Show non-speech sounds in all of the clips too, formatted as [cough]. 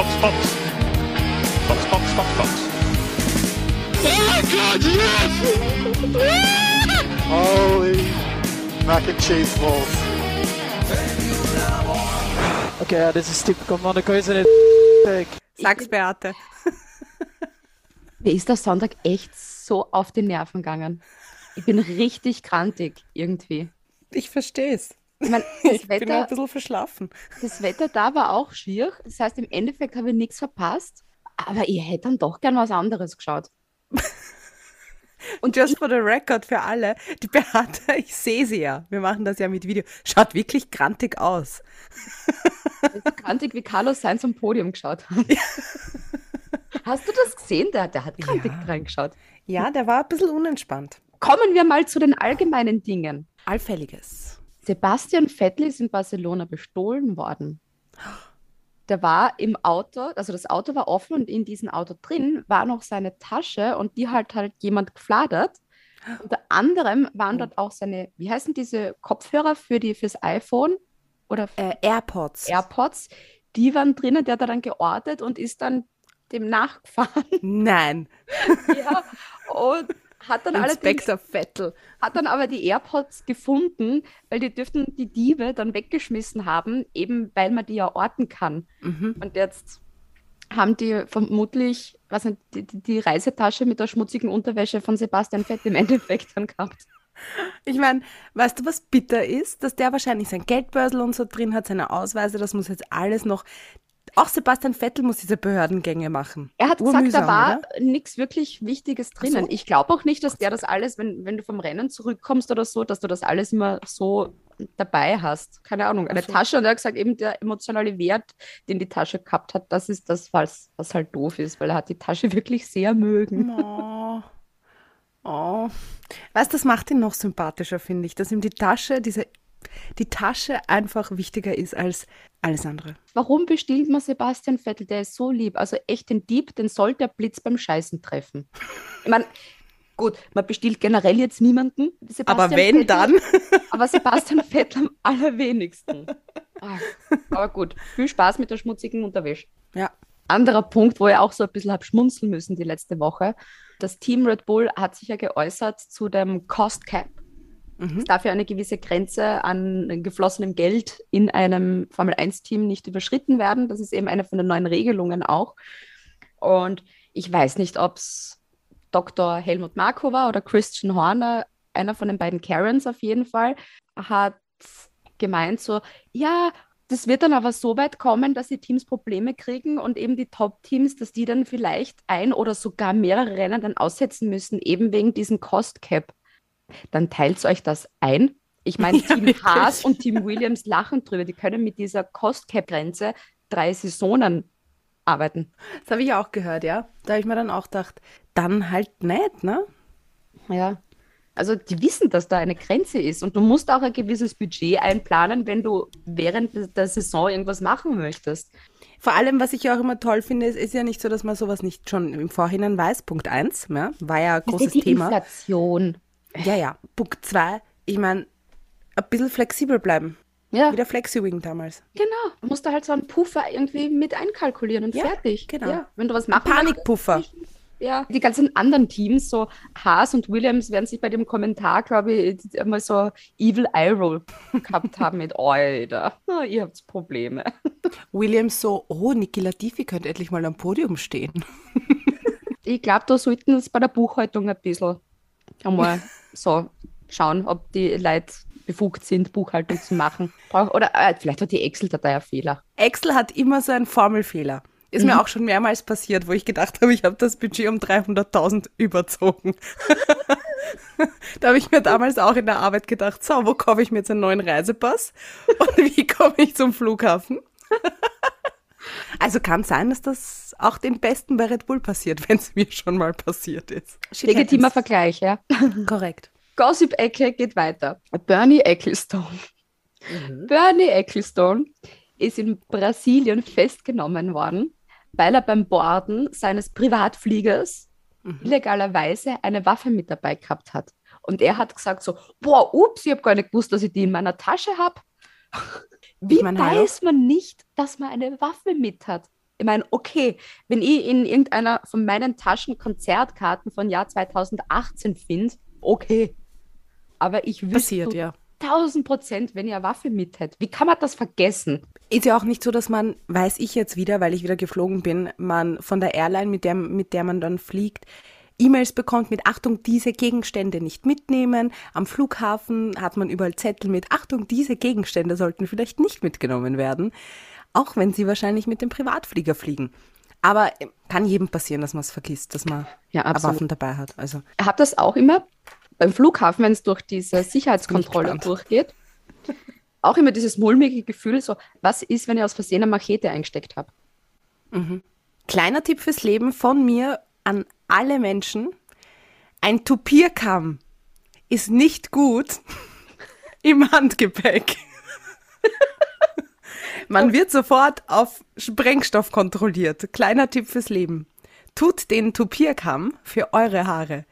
Fox, Fox. Fox, Fox, Fox, Fox. Oh God, yes! Holy mac and cheese balls. Okay, ja, das ist typisch Monaco, nicht weg. Sag's, Beate. Mir ist der Sonntag echt so auf die Nerven gegangen. Ich bin richtig krantig irgendwie. Ich versteh's. Ich mein, [laughs] das, Ich bin ein Wetter, bisschen verschlafen. das Wetter da war auch schier. Das heißt, im Endeffekt habe ich nichts verpasst. Aber ich hätte dann doch gern was anderes geschaut. [laughs] Und just for the record für alle, die Beate, [laughs] ich sehe sie ja. Wir machen das ja mit Video. Schaut wirklich grantig aus. So krantig wie Carlos Sainz am Podium geschaut hat. Hast du das gesehen? Der, der hat krantig Ja. reingeschaut. Ja, der war ein bisschen unentspannt. Kommen wir mal zu den allgemeinen Dingen. Allfälliges. Sebastian Vettel ist in Barcelona bestohlen worden. Der war im Auto, also das Auto war offen und in diesem Auto drin war noch seine Tasche und die hat halt jemand gefladert. Unter anderem waren dort auch seine, wie heißen diese Kopfhörer für die, fürs iPhone oder Äh, AirPods. AirPods? Die waren drinnen, der hat dann geortet und ist dann dem nachgefahren. Nein. [laughs] ja, und hat dann Inspektor Vettel. hat dann aber die AirPods gefunden, weil die dürften die Diebe dann weggeschmissen haben, eben weil man die ja orten kann. Mhm. Und jetzt haben die vermutlich, was nicht, die, die Reisetasche mit der schmutzigen Unterwäsche von Sebastian Fett im Endeffekt dann gehabt. Ich meine, weißt du, was bitter ist? Dass der wahrscheinlich sein Geldbörsel und so drin hat, seine Ausweise, das muss jetzt alles noch. Auch Sebastian Vettel muss diese Behördengänge machen. Er hat gesagt, Urmühsam, da war nichts wirklich Wichtiges drinnen. so. Ich glaube auch nicht, dass der das alles, wenn, wenn du vom Rennen zurückkommst oder so, dass du das alles immer so dabei hast. Keine Ahnung, eine so. Tasche und er hat gesagt, eben der emotionale Wert, den die Tasche gehabt hat, das ist das, was, was halt doof ist, weil er hat die Tasche [laughs] wirklich sehr mögen. Oh. Oh. Weißt du, das macht ihn noch sympathischer, finde ich, dass ihm die Tasche, diese, die Tasche einfach wichtiger ist als alles andere. Warum bestiehlt man Sebastian Vettel? Der ist so lieb. Also echt den Dieb, den soll der Blitz beim Scheißen treffen. Ich meine, gut, man bestiehlt generell jetzt niemanden. Sebastian Aber wenn, Vettel- dann. [laughs] Aber Sebastian Vettel am allerwenigsten. Ah, Aber gut, viel Spaß mit der schmutzigen Unterwäsche. Ja. Anderer Punkt, wo ich auch so ein bisschen habe schmunzeln müssen die letzte Woche. Das Team Red Bull hat sich ja geäußert zu dem Cost Cap. Mhm. Es darf ja eine gewisse Grenze an geflossenem Geld in einem Formel-1-Team nicht überschritten werden. Das ist eben eine von den neuen Regelungen auch. Und ich weiß nicht, ob es Dr. Helmut Marko war oder Christian Horner, einer von den beiden Karens auf jeden Fall, hat gemeint so, ja, das wird dann aber so weit kommen, dass die Teams Probleme kriegen und eben die Top-Teams, dass die dann vielleicht ein oder sogar mehrere Rennen dann aussetzen müssen, eben wegen diesem Cost Cap. Dann teilt euch das ein. Ich meine, Ja, Team wirklich. Haas und Team Williams lachen drüber. Die können mit dieser Cost Cap-Grenze drei Saisonen arbeiten. Das habe ich auch gehört, ja. Da habe ich mir dann auch gedacht, dann halt nicht, ne? Ja. Also die wissen, dass da eine Grenze ist und du musst auch ein gewisses Budget einplanen, wenn du während de- der Saison irgendwas machen möchtest. Vor allem, was ich ja auch immer toll finde, ist, ist ja nicht so, dass man sowas nicht schon im Vorhinein weiß. Punkt eins, ja, war ja ein großes die Thema. Inflation. Ja, ja. Punkt zwei, ich meine, ein bisschen flexibel bleiben. Ja, Wie der Flexi-Wing damals. genau. Du musst da halt so einen Puffer irgendwie mit einkalkulieren und Ja, fertig. genau. Ja, wenn du was machen Panikpuffer. Ja, die ganzen anderen Teams, so Haas und Williams, werden sich bei dem Kommentar, glaube ich, einmal so Evil Eye Roll gehabt haben mit [laughs] Alter, na, [laughs] ihr habt Probleme. Williams so, oh, Niki Latifi könnte endlich mal am Podium stehen. [laughs] Ich glaube, da sollten es bei der Buchhaltung ein bisschen einmal so schauen, ob die Leute befugt sind, Buchhaltung zu machen. Brauch- Oder äh, vielleicht hat die Excel-Datei einen Fehler. Excel hat immer so einen Formelfehler. Ist mir auch schon mehrmals passiert, wo ich gedacht habe, ich habe das Budget um 300.000 überzogen. [laughs] da habe ich mir damals auch in der Arbeit gedacht, so, wo kaufe ich mir jetzt einen neuen Reisepass und wie komme ich zum Flughafen? Also kann sein, dass das auch den Besten bei Red Bull passiert, [laughs] wenn es mir schon mal passiert ist. Legitimer. Vergleich, ja. [laughs] Korrekt. Gossip-Ecke geht weiter. Bernie Ecclestone. Bernie Ecclestone ist in Brasilien festgenommen worden, weil er beim Borden seines Privatfliegers illegalerweise eine Waffe mit dabei gehabt hat. Und er hat gesagt so, boah, ups, ich habe gar nicht gewusst, dass ich die in meiner Tasche habe. Wie Ich mein, weiß man nicht, dass man eine Waffe mit hat? Ich meine, okay, wenn ich in irgendeiner von meinen Taschen Konzertkarten von Jahr 2018 finde, okay. Aber ich wüsste Passiert, ja. 1000 Prozent, wenn ihr eine Waffe mit hättet. Wie kann man das vergessen? Ist ja auch nicht so, dass man, weiß ich jetzt wieder, weil ich wieder geflogen bin, man von der Airline, mit der, mit der man dann fliegt, E-Mails bekommt mit Achtung, diese Gegenstände nicht mitnehmen. Am Flughafen hat man überall Zettel mit Achtung, diese Gegenstände sollten vielleicht nicht mitgenommen werden, auch wenn sie wahrscheinlich mit dem Privatflieger fliegen. Aber äh, kann jedem passieren, dass man es vergisst, dass man Ja. Waffen dabei hat. Also Ich habe das auch immer beim Flughafen, wenn es durch diese Sicherheitskontrolle durchgeht. Auch immer dieses mulmige Gefühl, so, was ist, wenn ich aus Versehen eine Machete eingesteckt habe? Kleiner Tipp fürs Leben von mir an alle Menschen. Ein Tupierkamm ist nicht gut [laughs] im Handgepäck. [laughs] Man wird sofort auf Sprengstoff kontrolliert. Kleiner Tipp fürs Leben. Tut den Tupierkamm für eure Haare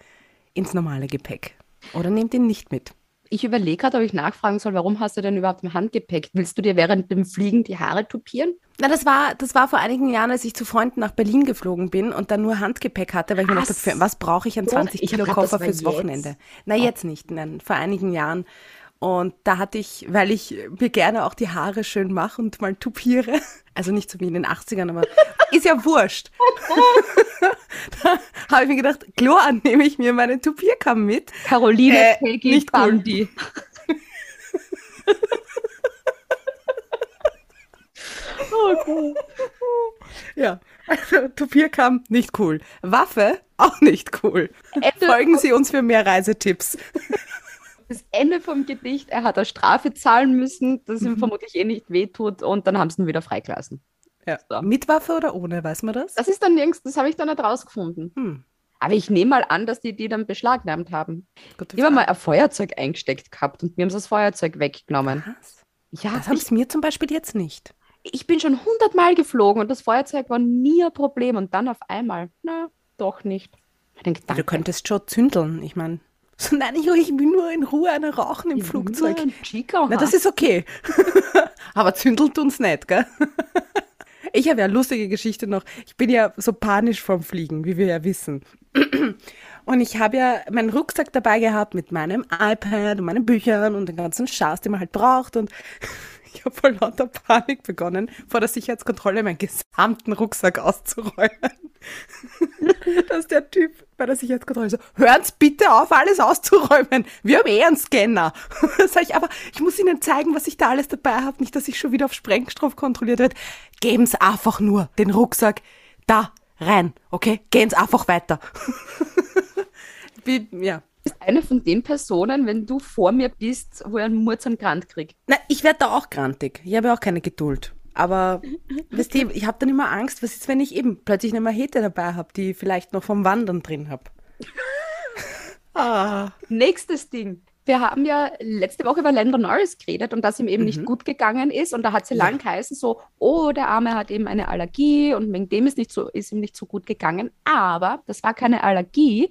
ins normale Gepäck. Oder nehmt ihn nicht mit. Ich überlege gerade, ob ich nachfragen soll, warum hast du denn überhaupt im Handgepäck? Willst du dir während dem Fliegen die Haare tupieren? Na, das war, das war vor einigen Jahren, als ich zu Freunden nach Berlin geflogen bin und dann nur Handgepäck hatte, weil ich mir Ach dachte, was brauche ich an so. 20 Ich hab Kilo Koffer fürs jetzt. Wochenende? Na, jetzt nicht, nein, vor einigen Jahren. Und da hatte ich, weil ich mir gerne auch die Haare schön mache und mal tupiere, also nicht so wie in den 80ern, aber [laughs] ist ja wurscht. [laughs] da habe ich mir gedacht, Chlor nehme ich mir meine Tupierkamm mit. Caroline Äh, nicht cool. Bandi. [laughs] Ja, also Tupierkamm, nicht cool. Waffe, auch nicht cool. Folgen Sie uns für mehr Reisetipps. Das Ende vom Gedicht, er hat eine Strafe zahlen müssen, das Mhm. ihm vermutlich eh nicht wehtut und dann haben sie ihn wieder freigelassen. Ja. So. Mit Waffe oder ohne, weiß man das? Das ist dann nirgends, das habe ich dann nicht rausgefunden. Hm. Aber ich nehme mal an, dass die die dann beschlagnahmt haben. Gute Ich habe mal ein Feuerzeug eingesteckt gehabt und mir haben sie das Feuerzeug weggenommen. Was? Ja, Das haben ich, sie mir zum Beispiel jetzt nicht. ich bin schon hundertmal geflogen und das Feuerzeug war nie ein Problem und dann auf einmal, na, doch nicht. Ich denke, Du könntest schon zündeln. Ich meine, so, nein, ich, ich will nur in Ruhe eine rauchen im Flugzeug. Ja, Chica, Na, das ist okay. [laughs] Aber zündeln tun's nicht, gell? [laughs] Ich habe ja eine lustige Geschichte noch. Ich bin ja so panisch vom Fliegen, wie wir ja wissen. [clears throat] Und ich habe ja meinen Rucksack dabei gehabt mit meinem iPad und meinen Büchern und den ganzen Schatz, den man halt braucht. Und [laughs] ich habe voll lauter Panik begonnen, vor der Sicherheitskontrolle meinen gesamten Rucksack auszuräumen. Dass der Typ bei der Sicherheitskontrolle so, hören Sie bitte auf, alles auszuräumen. Wir haben eh einen Scanner. [laughs] Sag ich, aber ich muss Ihnen zeigen, was ich da alles dabei habe. Nicht, dass ich schon wieder auf Sprengstoff kontrolliert werde. Geben Sie einfach nur den Rucksack da rein, okay? Gehen Sie einfach weiter. [laughs] Wie, ja. ist eine von den Personen, wenn du vor mir bist, wo ich einen Murz am Grand krieg. Na, ich werde da auch grantig. Ich habe auch keine Geduld. Aber [laughs] weißt du, ich habe dann immer Angst, was ist, wenn ich eben plötzlich eine Machete dabei habe, die ich vielleicht noch vom Wandern drin habe. [laughs] ah. Nächstes Ding. Wir haben ja letzte Woche über Landon Norris geredet und dass ihm eben nicht gut gegangen ist. Und da hat sie Mhm. Ja. lang geheißen, so, oh, der Arme hat eben eine Allergie und wegen dem ist, nicht so, ist ihm nicht so gut gegangen. Aber das war keine Allergie.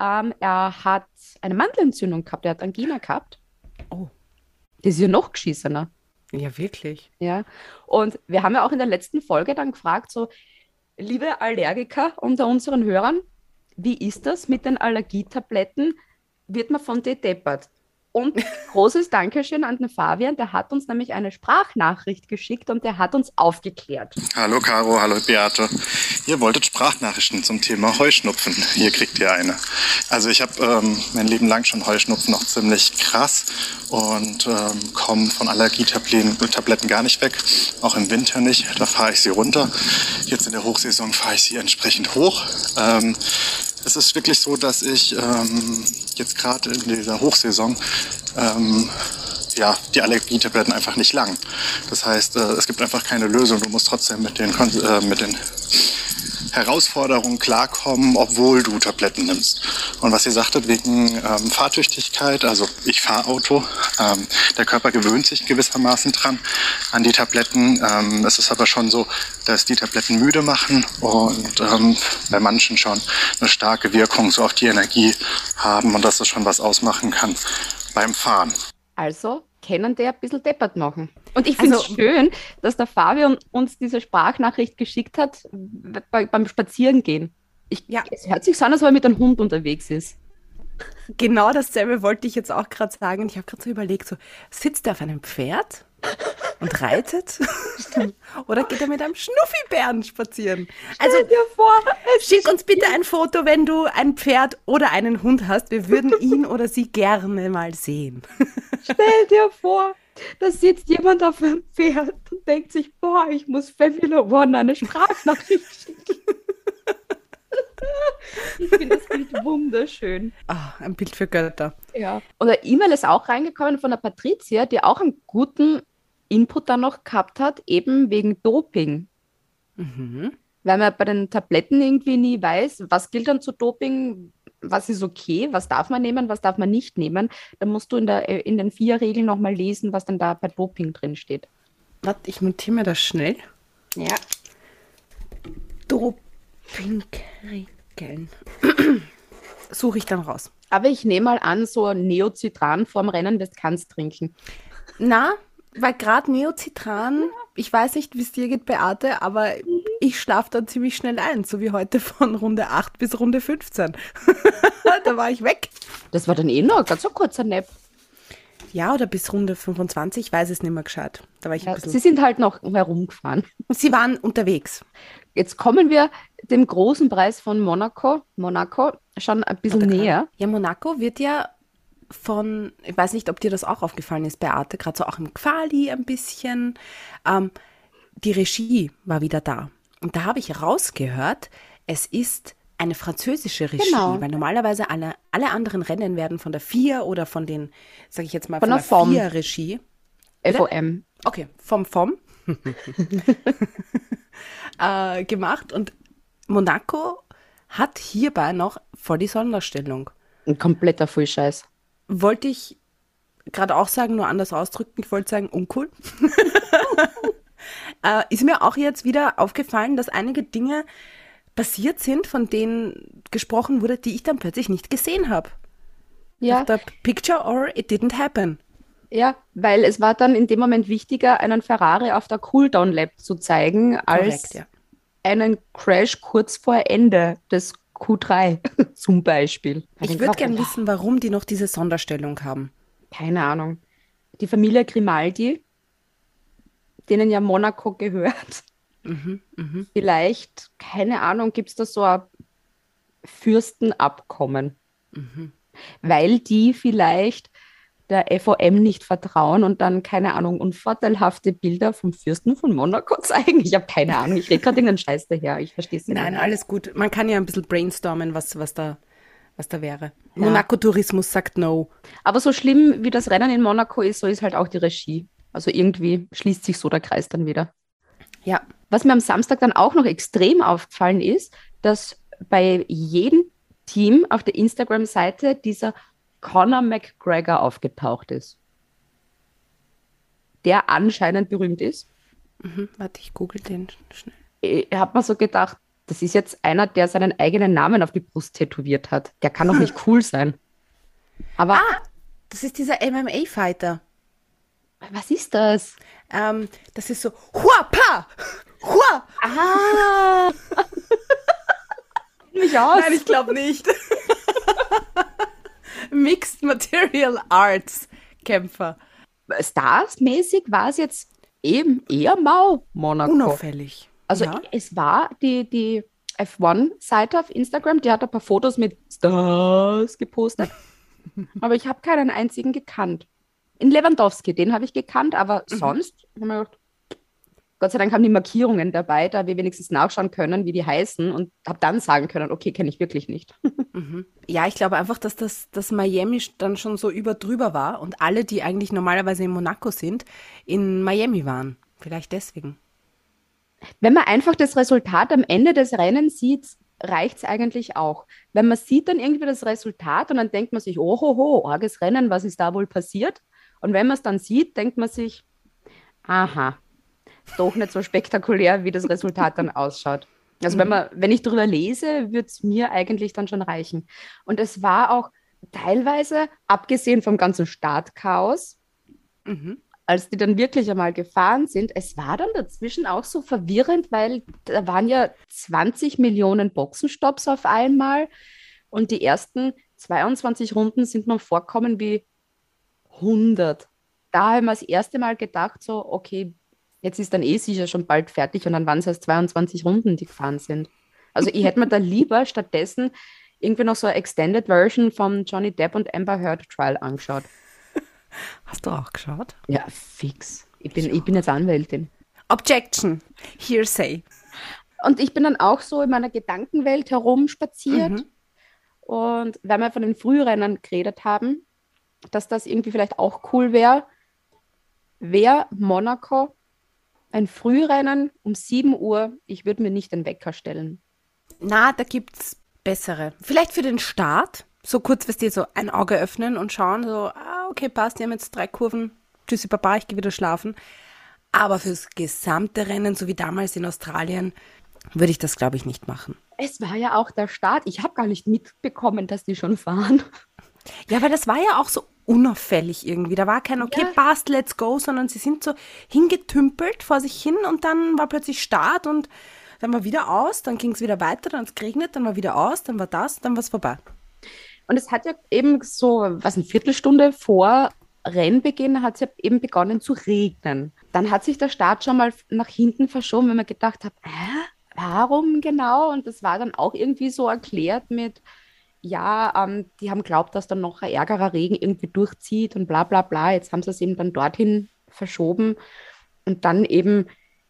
Ähm, er hat eine Mandelentzündung gehabt, er hat Angina gehabt. Oh. Das ist ja noch geschissener. Ja, wirklich. Ja. Und wir haben ja auch in der letzten Folge dann gefragt, so, liebe Allergiker unter unseren Hörern, wie ist das mit den Allergietabletten? Wird man von dir deppert? Und großes Dankeschön an den Fabian, der hat uns nämlich eine Sprachnachricht geschickt und der hat uns aufgeklärt. Hallo Caro, hallo Beate. Ihr wolltet Sprachnachrichten zum Thema Heuschnupfen. Hier kriegt ihr eine. Also ich habe ähm, mein Leben lang schon Heuschnupfen noch ziemlich krass und ähm, komme von Allergietabletten Tabletten gar nicht weg. Auch im Winter nicht. Da fahre ich sie runter. Jetzt in der Hochsaison fahre ich sie entsprechend hoch. Ähm, es ist wirklich so, dass ich ähm, jetzt gerade in dieser Hochsaison ähm, ja, die Allergietabletten einfach nicht lang. Das heißt, äh, es gibt einfach keine Lösung. Du musst trotzdem mit den, Kon äh, mit den Herausforderungen klarkommen, obwohl du Tabletten nimmst. Und was ihr sagtet wegen ähm, Fahrtüchtigkeit, also ich fahre Auto, ähm, der Körper gewöhnt sich gewissermaßen dran an die Tabletten. Ähm, es ist aber schon so, dass die Tabletten müde machen und ähm, bei manchen schon eine starke Wirkung so auf die Energie haben und dass das schon was ausmachen kann beim Fahren. Also können der ein bisschen deppert machen. Und ich finde es Also- schön, dass der Fabian uns diese Sprachnachricht geschickt hat bei, beim Spazierengehen. Ich, Ja. Es hört sich so an, als ob er mit einem Hund unterwegs ist. Genau dasselbe wollte ich jetzt auch gerade sagen. Und ich habe gerade so überlegt, so, sitzt er auf einem Pferd und reitet? Oder geht er mit einem Schnuffibären spazieren? Also dir vor, schick uns bitte ein Foto, wenn du ein Pferd oder einen Hund hast. Wir würden ihn oder sie gerne mal sehen. stell dir vor, da sitzt jemand auf einem Pferd und denkt sich, boah, ich muss Family One eine Sprachnachricht schicken. [laughs] ich finde das Bild wunderschön. Ah, ein Bild für Götter. Ja. Und eine E-Mail ist auch reingekommen von der Patricia, die auch einen guten Input dann noch gehabt hat, eben wegen Doping. Mhm. Weil man bei den Tabletten irgendwie nie weiß, was gilt dann zu Doping, was ist okay, was darf man nehmen, was darf man nicht nehmen. Dann musst du in, der, in den vier Regeln nochmal lesen, was dann da bei Doping drin steht. Warte, ich notiere mir das schnell. Ja. Dopingregeln. [clears throat] Suche ich dann raus. Aber ich nehme mal an, so Neocitran vorm Rennen, das kannst trinken. Na, weil gerade Neocitran, ich weiß nicht, wie es dir geht, Beate, aber ich schlafe dann ziemlich schnell ein, so wie heute von Runde 8 bis Runde 15. [laughs] da war ich weg. Das war dann eh noch ganz so kurzer Nap. Ja, oder bis Runde 25, ich weiß es nicht mehr gescheit. Da war ich ein Ja, bisschen. sie sind halt noch herumgefahren. Sie waren unterwegs. Jetzt kommen wir dem großen Preis von Monaco, Monaco schon ein bisschen näher. Ja, Monaco wird ja von, ich weiß nicht, ob dir das auch aufgefallen ist, Beate, gerade so auch im Quali ein bisschen. Ähm, die Regie war wieder da. Und da habe ich rausgehört, es ist eine französische Regie, Genau. weil normalerweise alle, alle anderen Rennen werden von der Vier oder von den, sage ich jetzt mal, Von von, der der FOM. Vier Regie. FOM. Okay, vom FOM [laughs] äh, gemacht. Und Monaco hat hierbei noch voll die Sonderstellung. Ein kompletter Fullscheiß. wollte ich gerade auch sagen, nur anders ausdrücken. Ich wollte sagen, uncool. [laughs] äh, ist mir auch jetzt wieder aufgefallen, dass einige Dinge passiert sind, von denen gesprochen wurde, die ich dann plötzlich nicht gesehen habe. Ja, The picture or it didn't happen. Ja, weil es war dann in dem Moment wichtiger, einen Ferrari auf der Cooldown Lab zu zeigen, als Korrekt, ja. einen Crash kurz vor Ende des Q3 [laughs] zum Beispiel. Ich würde gerne wissen, warum die noch diese Sonderstellung haben. Keine Ahnung. Die Familie Grimaldi, denen ja Monaco gehört. Mhm, Vielleicht, keine Ahnung, gibt es da so ein Fürstenabkommen. Mhm. Weil die vielleicht der FOM nicht vertrauen und dann, keine Ahnung, unvorteilhafte Bilder vom Fürsten von Monaco [laughs] zeigen. Ich habe keine Ahnung. Ich rede gerade irgendeinen Scheiß daher. Ich verstehe es nicht. Nein, alles gut. Man kann ja ein bisschen brainstormen, was, was, da, was da wäre. Monaco Tourismus sagt no. Aber so schlimm wie das Rennen in Monaco ist, so ist halt auch die Regie. Also irgendwie schließt sich so der Kreis dann wieder. Ja, Was mir am Samstag dann auch noch extrem aufgefallen ist, dass bei jedem Team auf der Instagram-Seite dieser Conor McGregor aufgetaucht ist. Der anscheinend berühmt ist. mhm. warte, ich google den schnell. Ich habe mir so gedacht, das ist jetzt einer, der seinen eigenen Namen auf die Brust tätowiert hat. Der kann doch nicht [laughs] cool sein. Aber Das ist dieser MMA-Fighter. was ist das? Ähm, das ist so, hua, pa, hua. Ah! [laughs] mich aus. Nein, ich glaube nicht. [laughs] Mixed Material Arts Kämpfer. Stars-mäßig war es jetzt eben eher mau, Monaco. Unauffällig. Also ja. es war die, die F1-Seite auf Instagram, die hat ein paar Fotos mit Stars gepostet. [laughs] aber ich habe keinen einzigen gekannt. In Lewandowski, den habe ich gekannt, aber Mhm. sonst habe ich mir gedacht, Gott sei Dank haben die Markierungen dabei, da wir wenigstens nachschauen können, wie die heißen und habe dann sagen können, okay, kenne ich wirklich nicht. [laughs] Ja, ich glaube einfach, dass das dass Miami dann schon so über drüber war und alle, die eigentlich normalerweise in Monaco sind, in Miami waren. Vielleicht deswegen. Wenn man einfach das Resultat am Ende des Rennens sieht, reicht es eigentlich auch. Wenn man sieht dann irgendwie das Resultat und dann denkt man sich, oh, ho, arges Rennen, was ist da wohl passiert? Und wenn man es dann sieht, denkt man sich, aha, doch nicht so spektakulär, wie das Resultat dann ausschaut. Also wenn man, wenn ich drüber lese, wird es mir eigentlich dann schon reichen. Und es war auch teilweise, abgesehen vom ganzen Startchaos, als die dann wirklich einmal gefahren sind, es war dann dazwischen auch so verwirrend, weil da waren ja 20 Millionen Boxenstopps auf einmal und die ersten 22 Runden sind mir vorkommen wie 100. Da haben wir das erste Mal gedacht, so, okay, jetzt ist dann eh sicher schon bald fertig und dann waren es erst 22 Runden, die gefahren sind. Also ich hätte mir da lieber stattdessen irgendwie noch so eine Extended Version vom Johnny Depp und Amber Heard Trial angeschaut. Hast du auch geschaut? Ja, fix. Ich bin, ich bin jetzt Anwältin. Objection. Hearsay. Und ich bin dann auch so in meiner Gedankenwelt herumspaziert. Mhm. Und weil wir von den Frührennern geredet haben, dass das irgendwie vielleicht auch cool wäre, wäre Monaco ein Frührennen um 7 Uhr. Ich würde mir nicht den Wecker stellen. Na, da gibt's bessere. Vielleicht für den Start. So kurz, was dir so ein Auge öffnen und schauen, so, ah, okay, passt, die haben jetzt drei Kurven. Tschüssi, Baba, ich gehe wieder schlafen. Aber fürs gesamte Rennen, so wie damals in Australien, würde ich das, glaube ich, nicht machen. Es war ja auch der Start. Ich habe gar nicht mitbekommen, dass die schon fahren. Ja, weil das war ja auch so unauffällig irgendwie. Da war kein, okay, Ja. passt, let's go, sondern sie sind so hingetümpelt vor sich hin und dann war plötzlich Start und dann war wieder aus, dann ging es wieder weiter, dann hat es geregnet, dann war wieder aus, dann war das, dann war es vorbei. Und es hat ja eben so, was, eine Viertelstunde vor Rennbeginn hat es ja eben begonnen zu regnen. Dann hat sich der Start schon mal nach hinten verschoben, wenn man gedacht hat, hä, warum genau? Und das war dann auch irgendwie so erklärt mit, ja, ähm, die haben glaubt, dass dann noch ein ärgerer Regen irgendwie durchzieht und bla bla bla. Jetzt haben sie es eben dann dorthin verschoben. Und dann eben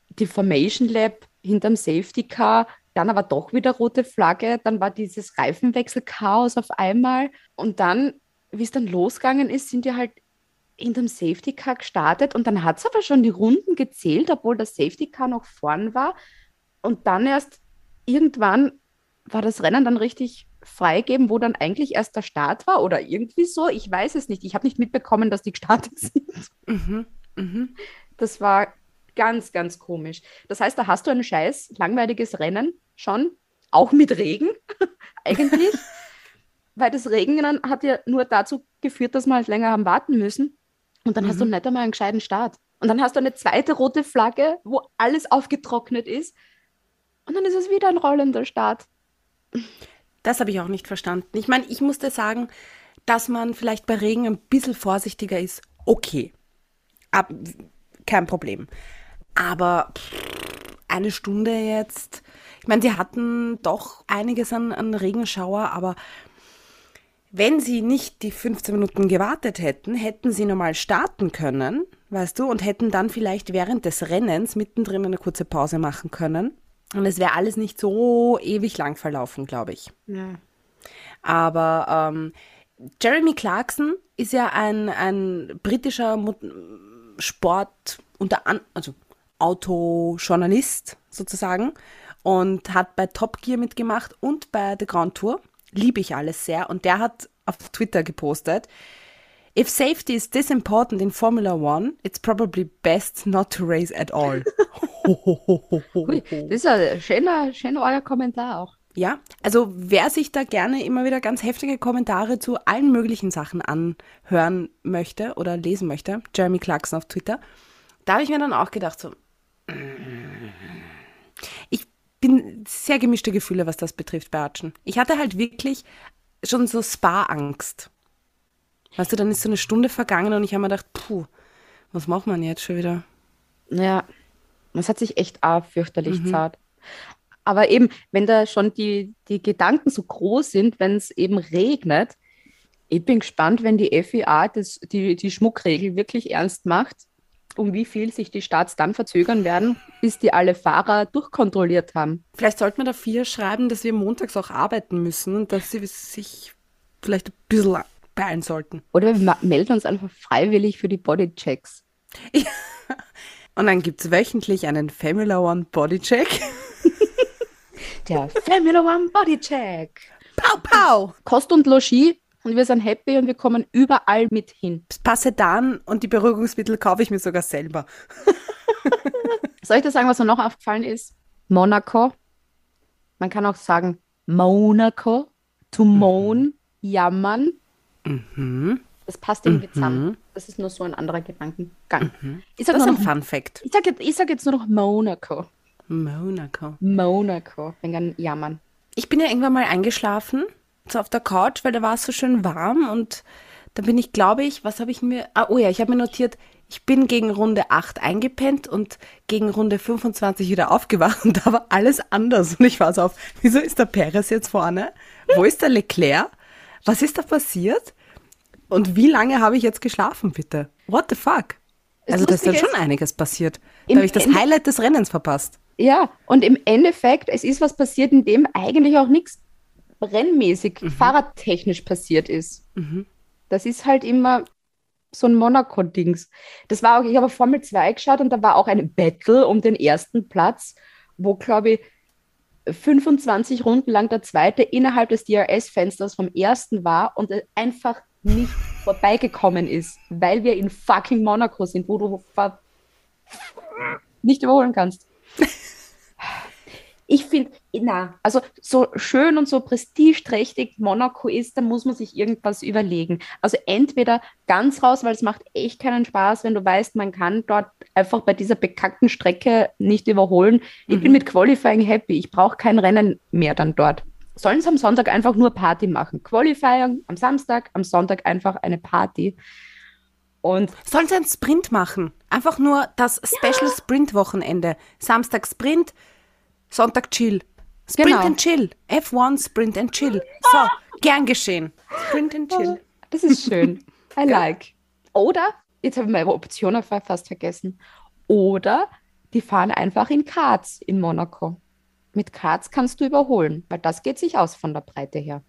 die Formation Lab hinterm Safety Car, dann aber doch wieder rote Flagge, dann war dieses Reifenwechselchaos auf einmal. Und dann, wie es dann losgegangen ist, sind die halt hinterm Safety Car gestartet. Und dann hat es aber schon die Runden gezählt, obwohl das Safety Car noch vorn war. Und dann erst irgendwann war das Rennen dann richtig freigeben, wo dann eigentlich erst der Start war oder irgendwie so. Ich weiß es nicht. Ich habe nicht mitbekommen, dass die gestartet [laughs] sind. Mhm, mhm. Das war ganz, ganz komisch. Das heißt, da hast du ein scheiß langweiliges Rennen schon, auch mit Regen [laughs] eigentlich. [laughs] Weil das Regnen hat ja nur dazu geführt, dass wir halt länger haben warten müssen. Und dann hast du nicht einmal einen gescheiten Start. Und dann hast du eine zweite rote Flagge, wo alles aufgetrocknet ist. Und dann ist es wieder ein rollender Start. Das habe ich auch nicht verstanden. Ich meine, ich musste sagen, dass man vielleicht bei Regen ein bisschen vorsichtiger ist. Okay. Ab, kein Problem. Aber eine Stunde jetzt. Ich meine, sie hatten doch einiges an, an Regenschauer, aber wenn sie nicht die 15 Minuten gewartet hätten, hätten sie normal starten können, weißt du, und hätten dann vielleicht während des Rennens mittendrin eine kurze Pause machen können. Und es wäre alles nicht so ewig lang verlaufen, glaube ich. Aber ähm, Jeremy Clarkson ist ja ein, ein britischer Sport unter an, also Autojournalist sozusagen und hat bei Top Gear mitgemacht und bei The Grand Tour. Liebe ich alles sehr. Und der hat auf Twitter gepostet, If safety is this important in Formula One, it's probably best not to race at all. [laughs] Ui, das ist ein schöner, schöner euer Kommentar auch. Ja, also wer sich da gerne immer wieder ganz heftige Kommentare zu allen möglichen Sachen anhören möchte oder lesen möchte, Jeremy Clarkson auf Twitter, da habe ich mir dann auch gedacht, so, ich bin sehr gemischte Gefühle, was das betrifft bei Archen. Ich hatte halt wirklich schon so Spa-Angst. Weißt du, dann ist so eine Stunde vergangen und ich habe mir gedacht, puh, was macht man jetzt schon wieder? Ja, das hat sich echt auch fürchterlich zart. Aber eben, wenn da schon die, die Gedanken so groß sind, wenn es eben regnet, ich bin gespannt, wenn die FIA das, die, die Schmuckregel wirklich ernst macht, um wie viel sich die Starts dann verzögern werden, bis die alle Fahrer durchkontrolliert haben. Vielleicht sollten wir da vier schreiben, dass wir montags auch arbeiten müssen und dass sie sich vielleicht ein bisschen beeilen sollten. Oder wir melden uns einfach freiwillig für die Bodychecks. [laughs] Und dann gibt es wöchentlich einen Formula One Bodycheck. [laughs] Der Formula One Bodycheck. Pau, pau! Kost und Logis und wir sind happy und wir kommen überall mit hin. Passedan und die Beruhigungsmittel kaufe ich mir sogar selber. [laughs] Soll ich dir sagen, was mir noch aufgefallen ist? Monaco. Man kann auch sagen Monaco. To moan, jammern. Das passt irgendwie zusammen. Das ist nur so ein anderer Gedankengang. Ich sag Das ist ein noch, Fun Fact. ich sag, jetzt- sag jetzt nur noch Monaco. Monaco. Monaco. Wegen einem Jammern. Ich bin ja irgendwann mal eingeschlafen, so auf der Couch, weil da war es so schön warm und da bin ich, glaube ich, was habe ich mir, ah, oh ja, ich habe mir notiert, ich bin gegen Runde 8 eingepennt und gegen Runde 25 wieder aufgewacht und da war alles anders und ich war so auf, wieso ist der Perez jetzt vorne? Wo ist der Leclerc? Was ist da passiert? Und wie lange habe ich jetzt geschlafen, bitte? What the fuck? Das Also da ist dann schon einiges passiert. Da habe ich das Ende- Highlight des Rennens verpasst. Ja, und im Endeffekt, es ist was passiert, in dem eigentlich auch nichts rennmäßig, fahrradtechnisch passiert ist. Das ist halt immer so ein Monaco-Dings. Das war auch, ich habe Formel 2 geschaut und da war auch ein Battle um den ersten Platz, wo, glaube ich, 25 Runden lang der zweite innerhalb des DRS-Fensters vom ersten war und einfach nicht vorbeigekommen ist, weil wir in fucking Monaco sind, wo du nicht überholen kannst. Ich finde, na, also so schön und so prestigeträchtig Monaco ist, da muss man sich irgendwas überlegen. Also entweder ganz raus, weil es macht echt keinen Spaß, wenn du weißt, man kann dort einfach bei dieser bekackten Strecke nicht überholen. Ich bin mit Qualifying happy. Ich brauche kein Rennen mehr dann dort. Sollen sie am Sonntag einfach nur Party machen? Qualifying am Samstag, am Sonntag einfach eine Party. Und Sollen sie einen Sprint machen? Einfach nur das Special Sprint Wochenende. Samstag Sprint, Sonntag Chill. Sprint Genau. and Chill. F1 Sprint and Chill. So, gern geschehen. Sprint and Chill. [laughs] Das ist schön. I like. Oder, jetzt habe ich meine Option fast vergessen. Oder die fahren einfach in Karts in Monaco. Mit Karts kannst du überholen, weil das geht sich aus von der Breite her.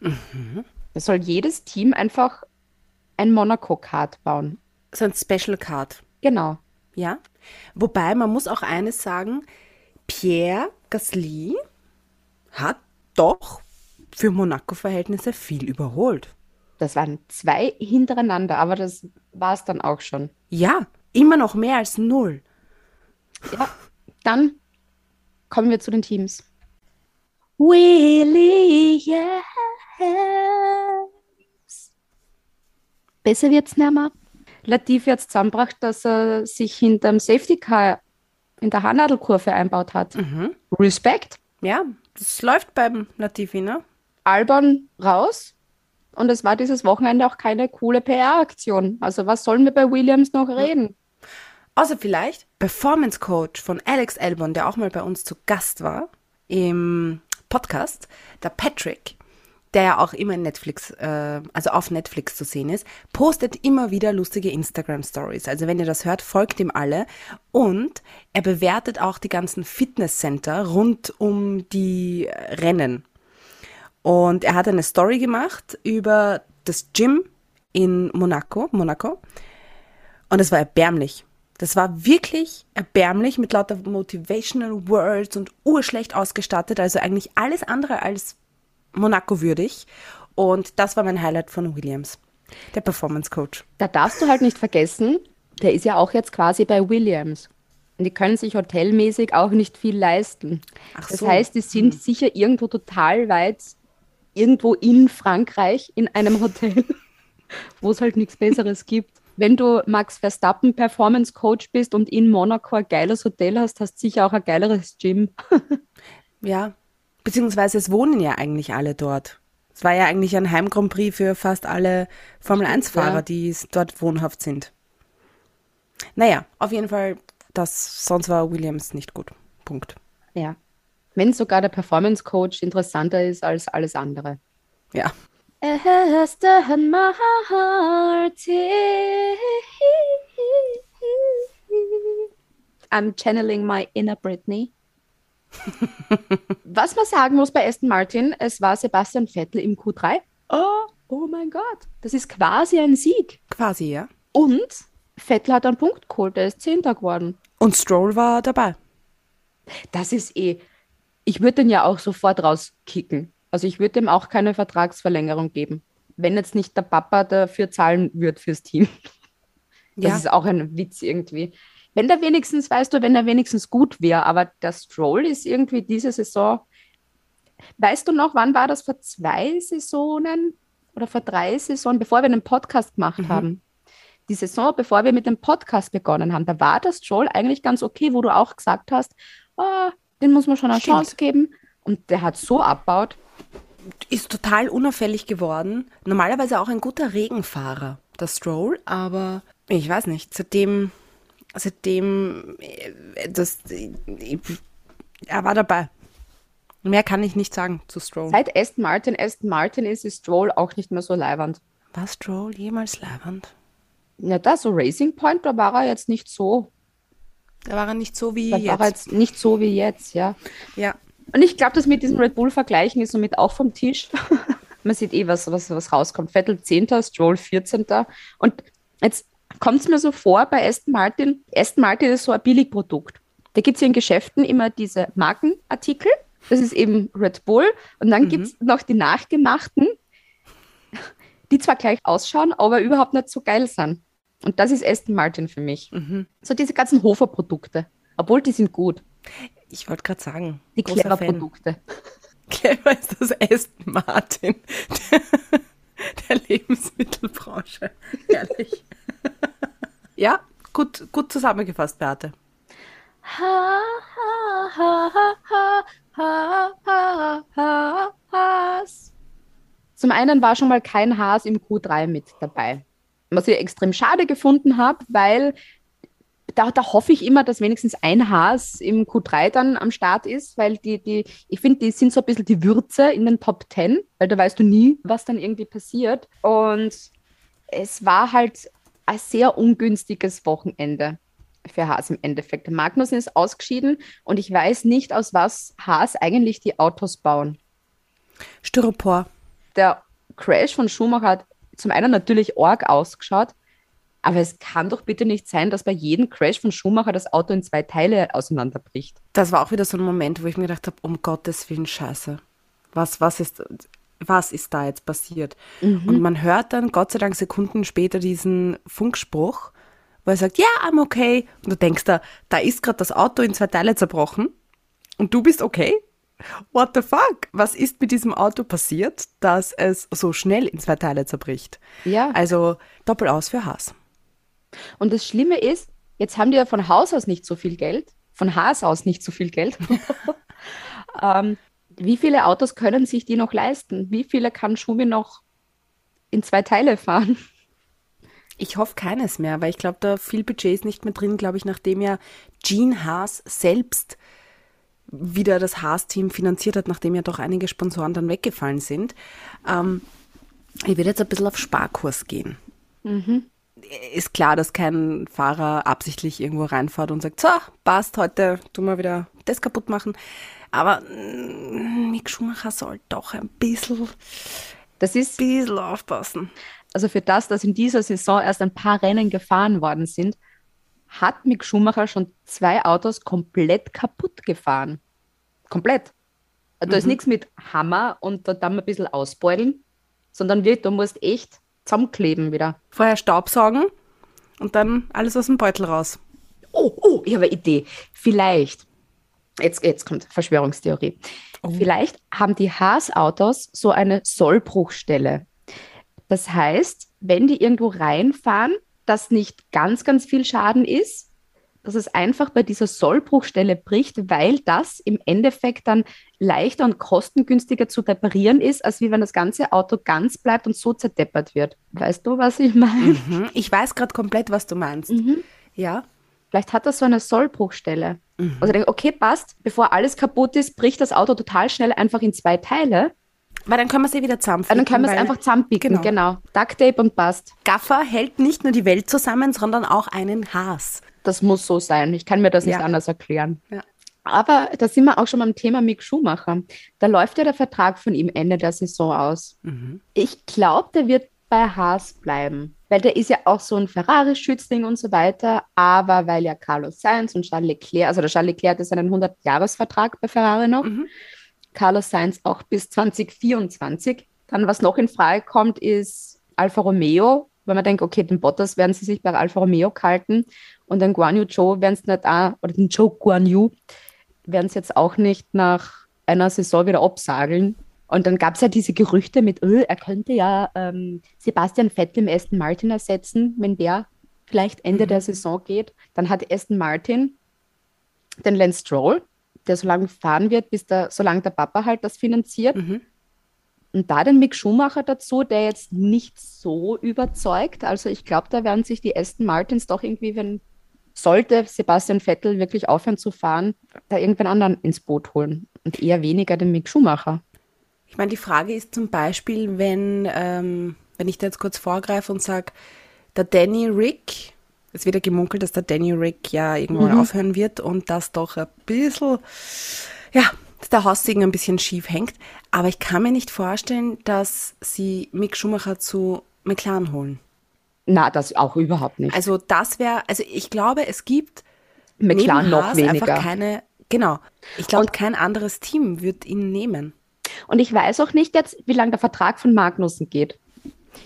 Da soll jedes Team einfach ein Monaco-Kart bauen. So ein Special Card. Genau. Ja. Wobei, man muss auch eines sagen, Pierre Gasly hat doch für Monaco-Verhältnisse viel überholt. Das waren zwei hintereinander, aber das war es dann auch schon. Ja, immer noch mehr als null. Ja, dann kommen wir zu den Teams. Williams. Besser wird's nicht mehr. Latifi hat es zusammengebracht, dass er sich hinterm Safety Car in der Haarnadelkurve einbaut hat. Respekt. Ja, das läuft beim Latifi, ne? Albon raus. Und es war dieses Wochenende auch keine coole PR-Aktion. Also was sollen wir bei Williams noch reden? Außer vielleicht Performance Coach von Alex Albon, der auch mal bei uns zu Gast war im Podcast, der Patrick, der ja auch immer in Netflix, äh, also auf Netflix zu sehen ist, postet immer wieder lustige Instagram Stories. Also wenn ihr das hört, folgt ihm alle und er bewertet auch die ganzen Fitnesscenter rund um die Rennen. Und er hat eine Story gemacht über das Gym in Monaco, Monaco. Und es war erbärmlich. Das war wirklich erbärmlich mit lauter Motivational Words und urschlecht ausgestattet. Also eigentlich alles andere als Monaco würdig. Und das war mein Highlight von Williams. Der Performance Coach. Da darfst du halt nicht vergessen, der ist ja auch jetzt quasi bei Williams. Und die können sich hotelmäßig auch nicht viel leisten. Ach das so. heißt, die sind sicher irgendwo total weit, irgendwo in Frankreich, in einem Hotel, [laughs] wo es halt nichts Besseres gibt. Wenn du Max Verstappen Performance Coach bist und in Monaco ein geiles Hotel hast, hast du sicher auch ein geileres Gym. [laughs] Ja. Beziehungsweise es wohnen ja eigentlich alle dort. Es war ja eigentlich ein Heim Grand Prix für fast alle Formel 1-Fahrer, ja. die dort wohnhaft sind. Naja, auf jeden Fall, das, sonst war Williams nicht gut. Punkt. Ja. Wenn sogar der Performance Coach interessanter ist als alles andere. Ja. I'm channeling my inner Britney. [laughs] Was man sagen muss bei Aston Martin, es war Sebastian Vettel im Q3. Oh, oh mein Gott, das ist quasi ein Sieg. Quasi, ja. Und Vettel hat einen Punkt geholt, er ist Zehnter geworden. Und Stroll war dabei. Das ist eh. Ich würde den ja auch sofort rauskicken. Also ich würde dem auch keine Vertragsverlängerung geben. Wenn jetzt nicht der Papa dafür zahlen wird fürs Team. Das Ja. ist auch ein Witz irgendwie. Wenn der wenigstens, weißt du, wenn er wenigstens gut wäre, aber der Stroll ist irgendwie diese Saison. Weißt du noch, wann war das? Vor zwei Saisonen oder vor drei Saisonen, bevor wir einen Podcast gemacht haben? die Saison, bevor wir mit dem Podcast begonnen haben, da war das Stroll eigentlich ganz okay, wo du auch gesagt hast, ah, den muss man schon eine Stimmt. Chance geben. Und der hat so abbaut. Ist total unauffällig geworden. Normalerweise auch ein guter Regenfahrer, der Stroll, aber ich weiß nicht, seitdem, seitdem, äh, das, er war dabei. Mehr kann ich nicht sagen zu Stroll. Seit Aston Martin Aston Martin ist, ist Stroll auch nicht mehr so leiwand. War Stroll jemals leibend? Ja, da so Racing Point, da war er jetzt nicht so. Da war er nicht so wie Da war er jetzt. jetzt nicht so wie jetzt, ja. Ja. Und ich glaube, das mit diesem Red Bull-Vergleichen ist somit auch vom Tisch. [laughs] Man sieht eh, was, was, was rauskommt. Vettel 10., Stroll 14. Und jetzt kommt es mir so vor bei Aston Martin. Aston Martin ist so ein Billigprodukt. Da gibt es in Geschäften immer diese Markenartikel. Das ist eben Red Bull. Und dann gibt es noch die nachgemachten, [laughs] die zwar gleich ausschauen, aber überhaupt nicht so geil sind. Und das ist Aston Martin für mich. So diese ganzen Hofer-Produkte. Obwohl die sind gut. Ich wollte gerade sagen, Die. Clever-Produkte. [laughs] Clever ist das Aston Martin der, [laughs] der Lebensmittelbranche. Ehrlich. [laughs] ja, gut, gut zusammengefasst, Beate. Ha, ha, ha, ha, ha, ha, ha, Haas. Zum einen war schon mal kein Haas im Q3 mit dabei. Was ich extrem schade gefunden habe, weil da, da hoffe ich immer, dass wenigstens ein Haas im Q3 dann am Start ist, weil die, die, ich finde, die sind so ein bisschen die Würze in den Top 10, weil da weißt du nie, was dann irgendwie passiert. Und es war halt ein sehr ungünstiges Wochenende für Haas im Endeffekt. Magnussen ist ausgeschieden und ich weiß nicht, aus was Haas eigentlich die Autos bauen. Styropor. Der Crash von Schumacher hat zum einen natürlich arg ausgeschaut, aber es kann doch bitte nicht sein, dass bei jedem Crash von Schumacher das Auto in zwei Teile auseinanderbricht. Das war auch wieder so ein Moment, wo ich mir gedacht habe, um Gottes Willen, scheiße. Was, was ist, was ist da jetzt passiert? Und man hört dann, Gott sei Dank, Sekunden später diesen Funkspruch, wo er sagt, ja, I'm okay. Und du denkst da, da ist gerade das Auto in zwei Teile zerbrochen und du bist okay? What the fuck? Was ist mit diesem Auto passiert, dass es so schnell in zwei Teile zerbricht? Ja. Also doppel aus für Haas. Und das Schlimme ist, jetzt haben die ja von Haus aus nicht so viel Geld, von Haas aus nicht so viel Geld. [laughs] ähm, wie viele Autos können sich die noch leisten? Wie viele kann Schumi noch in zwei Teile fahren? Ich hoffe keines mehr, weil ich glaube, da viel Budget ist nicht mehr drin, glaube ich, nachdem ja Gene Haas selbst wieder das Haas-Team finanziert hat, nachdem ja doch einige Sponsoren dann weggefallen sind. Ähm, ich werde jetzt ein bisschen auf Sparkurs gehen. Ist klar, dass kein Fahrer absichtlich irgendwo reinfährt und sagt, so, passt, heute tun wir wieder das kaputt machen. Aber mm, Mick Schumacher soll doch ein bisschen, Das ist bisschen aufpassen. also für das, dass in dieser Saison erst ein paar Rennen gefahren worden sind, hat Mick Schumacher schon zwei Autos komplett kaputt gefahren. Komplett. Da ist nichts mit Hammer und da dann ein bisschen ausbeuteln, sondern wirklich, du musst echt zusammenkleben wieder. Vorher Staubsaugen und dann alles aus dem Beutel raus. Oh, oh, ich habe eine Idee. Vielleicht, jetzt, jetzt kommt Verschwörungstheorie. Vielleicht haben die Haas-Autos so eine Sollbruchstelle. Das heißt, wenn die irgendwo reinfahren, dass nicht ganz, ganz viel Schaden ist, dass es einfach bei dieser Sollbruchstelle bricht, weil das im Endeffekt dann leichter und kostengünstiger zu reparieren ist, als wie wenn das ganze Auto ganz bleibt und so zerdeppert wird. Weißt du, was ich meine? Hm, Ich weiß gerade komplett, was du meinst. Ja. Vielleicht hat das so eine Sollbruchstelle. Also ich denke, okay, passt, bevor alles kaputt ist, bricht das Auto total schnell einfach in zwei Teile. Weil dann können wir sie wieder Und zusammenflicken. dann können wir es einfach zusammenbiegen, Genau. genau. Ducktape und passt. Gaffer hält nicht nur die Welt zusammen, sondern auch einen Haas. Das muss so sein. Ich kann mir das nicht Ja. anders erklären. Ja. Aber da sind wir auch schon beim Thema Mick Schumacher. Da läuft ja der Vertrag von ihm Ende der Saison aus. Ich glaube, der wird bei Haas bleiben, weil der ist ja auch so ein Ferrari-Schützling und so weiter. Aber weil ja Carlos Sainz und Charles Leclerc, also der Charles Leclerc hat jetzt einen 100-Jahres-Vertrag bei Ferrari noch, Carlos Sainz auch bis 2024. Dann, was noch in Frage kommt, ist Alfa Romeo, weil man denkt, okay, den Bottas werden sie sich bei Alfa Romeo kalten und den Guan Yu Zhou werden es nicht auch, oder den Zhou Guan Yu werden sie jetzt auch nicht nach einer Saison wieder absageln. Und dann gab es ja diese Gerüchte mit, öh, er könnte ja ähm, Sebastian Vettel im Aston Martin ersetzen, wenn der vielleicht Ende der Saison geht. Dann hat Aston Martin den Lance Stroll, der so lange fahren wird, bis der, solange der Papa halt das finanziert. Mhm. Und da den Mick Schumacher dazu, der jetzt nicht so überzeugt. Also ich glaube, da werden sich die Aston Martins doch irgendwie, wenn sollte Sebastian Vettel wirklich aufhören zu fahren, da irgendwann anderen ins Boot holen und eher weniger den Mick Schumacher. Ich meine, die Frage ist zum Beispiel, wenn, ähm, wenn ich da jetzt kurz vorgreife und sage, der Danny Rick, es wird ja gemunkelt, dass der Danny Rick ja irgendwann Mhm. aufhören wird und das doch ein bisschen, ja, dass der Haussegen ein bisschen schief hängt. Aber ich kann mir nicht vorstellen, dass sie Mick Schumacher zu McLaren holen. Na, das auch überhaupt nicht. Also das wäre, also ich glaube, es gibt McLaren noch Haas weniger. einfach keine, genau. Ich glaube, kein anderes Team wird ihn nehmen. Und ich weiß auch nicht jetzt, wie lange der Vertrag von Magnussen geht.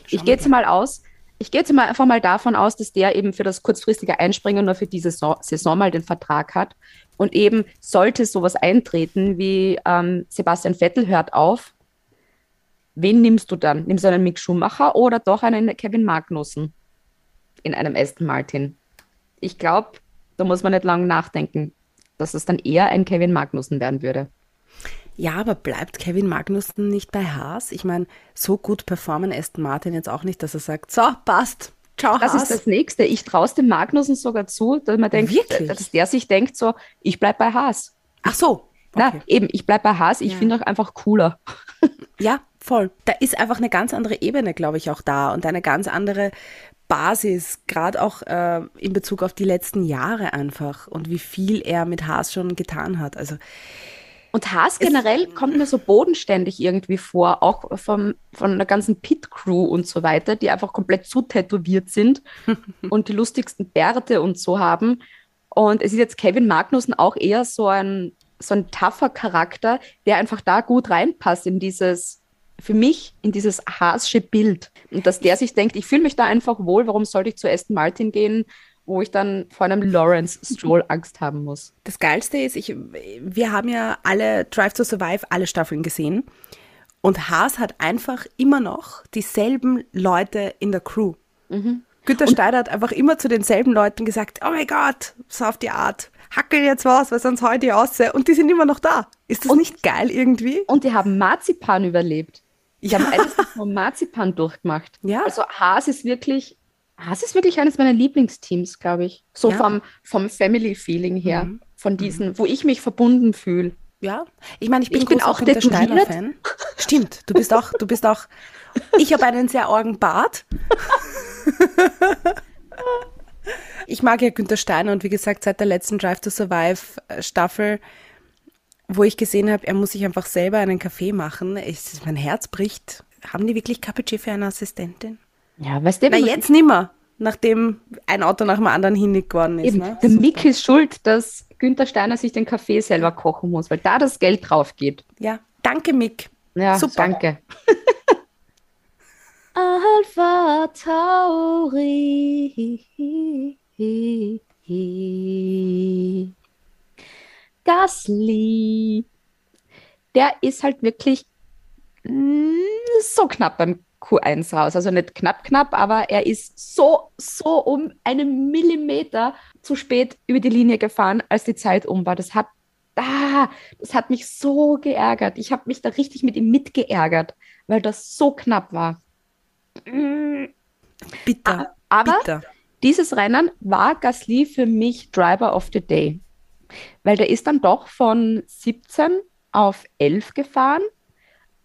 ich Schauen gehe wir jetzt mal aus, ich gehe jetzt mal einfach mal davon aus, dass der eben für das kurzfristige Einspringen nur für diese Saison, Saison mal den Vertrag hat. Und eben sollte sowas eintreten wie ähm, Sebastian Vettel hört auf, wen nimmst du dann? Nimmst du einen Mick Schumacher oder doch einen Kevin Magnussen in einem Aston Martin? Ich glaube, da muss man nicht lange nachdenken, dass es dann eher ein Kevin Magnussen werden würde. Ja, aber bleibt Kevin Magnussen nicht bei Haas? Ich meine, so gut performen Aston Martin jetzt auch nicht, dass er sagt, so, passt, ciao Das Haas. ist das Nächste. Ich traue es dem Magnussen sogar zu, dass man denkt, Wirklich? dass der sich denkt so, ich bleib bei Haas. Ach so, Na, okay. eben, ich bleib bei Haas. Ich Ja. finde auch einfach cooler. [laughs] Ja, voll. Da ist einfach eine ganz andere Ebene, glaube ich, auch da und eine ganz andere Basis, gerade auch äh, in Bezug auf die letzten Jahre einfach und wie viel er mit Haas schon getan hat. Also Und Haas generell kommt mir so bodenständig irgendwie vor, auch vom, von der ganzen Pit-Crew und so weiter, die einfach komplett zu tätowiert sind [laughs] und die lustigsten Bärte und so haben. Und es ist jetzt Kevin Magnussen auch eher so ein, so ein tougher Charakter, der einfach da gut reinpasst in dieses, für mich, in dieses Haasche Bild. Und dass der sich denkt, ich fühle mich da einfach wohl, warum sollte ich zu Aston Martin gehen, wo ich dann vor einem Lawrence Stroll [laughs] Angst haben muss. Das Geilste ist, ich, wir haben ja alle Drive to Survive, alle Staffeln gesehen. Und Haas hat einfach immer noch dieselben Leute in der Crew. Günter Steiner hat einfach immer zu denselben Leuten gesagt, oh mein Gott, so auf die Art, hackel jetzt was, weil sonst heute die aus. Und die sind immer noch da. Ist das nicht geil irgendwie? Und die haben Marzipan überlebt. Die Ja. haben alles vom Marzipan durchgemacht. Ja. Also Haas ist wirklich, Haas ist wirklich eines meiner Lieblingsteams, glaube ich. So Ja. vom, vom Family-Feeling her. Mhm. Von diesen, wo ich mich verbunden fühle. Ja, ich meine, ich bin, Ich bin auch Günther Steiner tätowiert. Fan. Stimmt, du bist auch, du bist auch. Ich habe einen sehr argen Bart. Ich mag ja Günther Steiner und wie gesagt, seit der letzten Drive to Survive äh, Staffel, wo ich gesehen habe, er muss sich einfach selber einen Kaffee machen, ich, mein Herz bricht. Haben die wirklich KPG für eine Assistentin? Ja, weißt du, Na, jetzt nimmer, nachdem ein Auto nach dem anderen hinnig geworden ist. eben, Ne? der Mick ist schuld, dass Günther Steiner sich den Kaffee selber kochen muss, weil da das Geld drauf geht. Ja, danke Mick. Ja, Super. danke. [laughs] Alpha Tauri. Gasly. Der ist halt wirklich mm, so knapp beim Q1 raus. Also nicht knapp, knapp, aber er ist so, so um einen Millimeter zu spät über die Linie gefahren, als die Zeit um war. Das hat, ah, das hat mich so geärgert. Ich habe mich da richtig mit ihm mitgeärgert, weil das so knapp war. Mm, Bitter. Aber Bitter. dieses Rennen war Gasly für mich Driver of the Day, weil der ist dann doch von 17 auf 11 gefahren,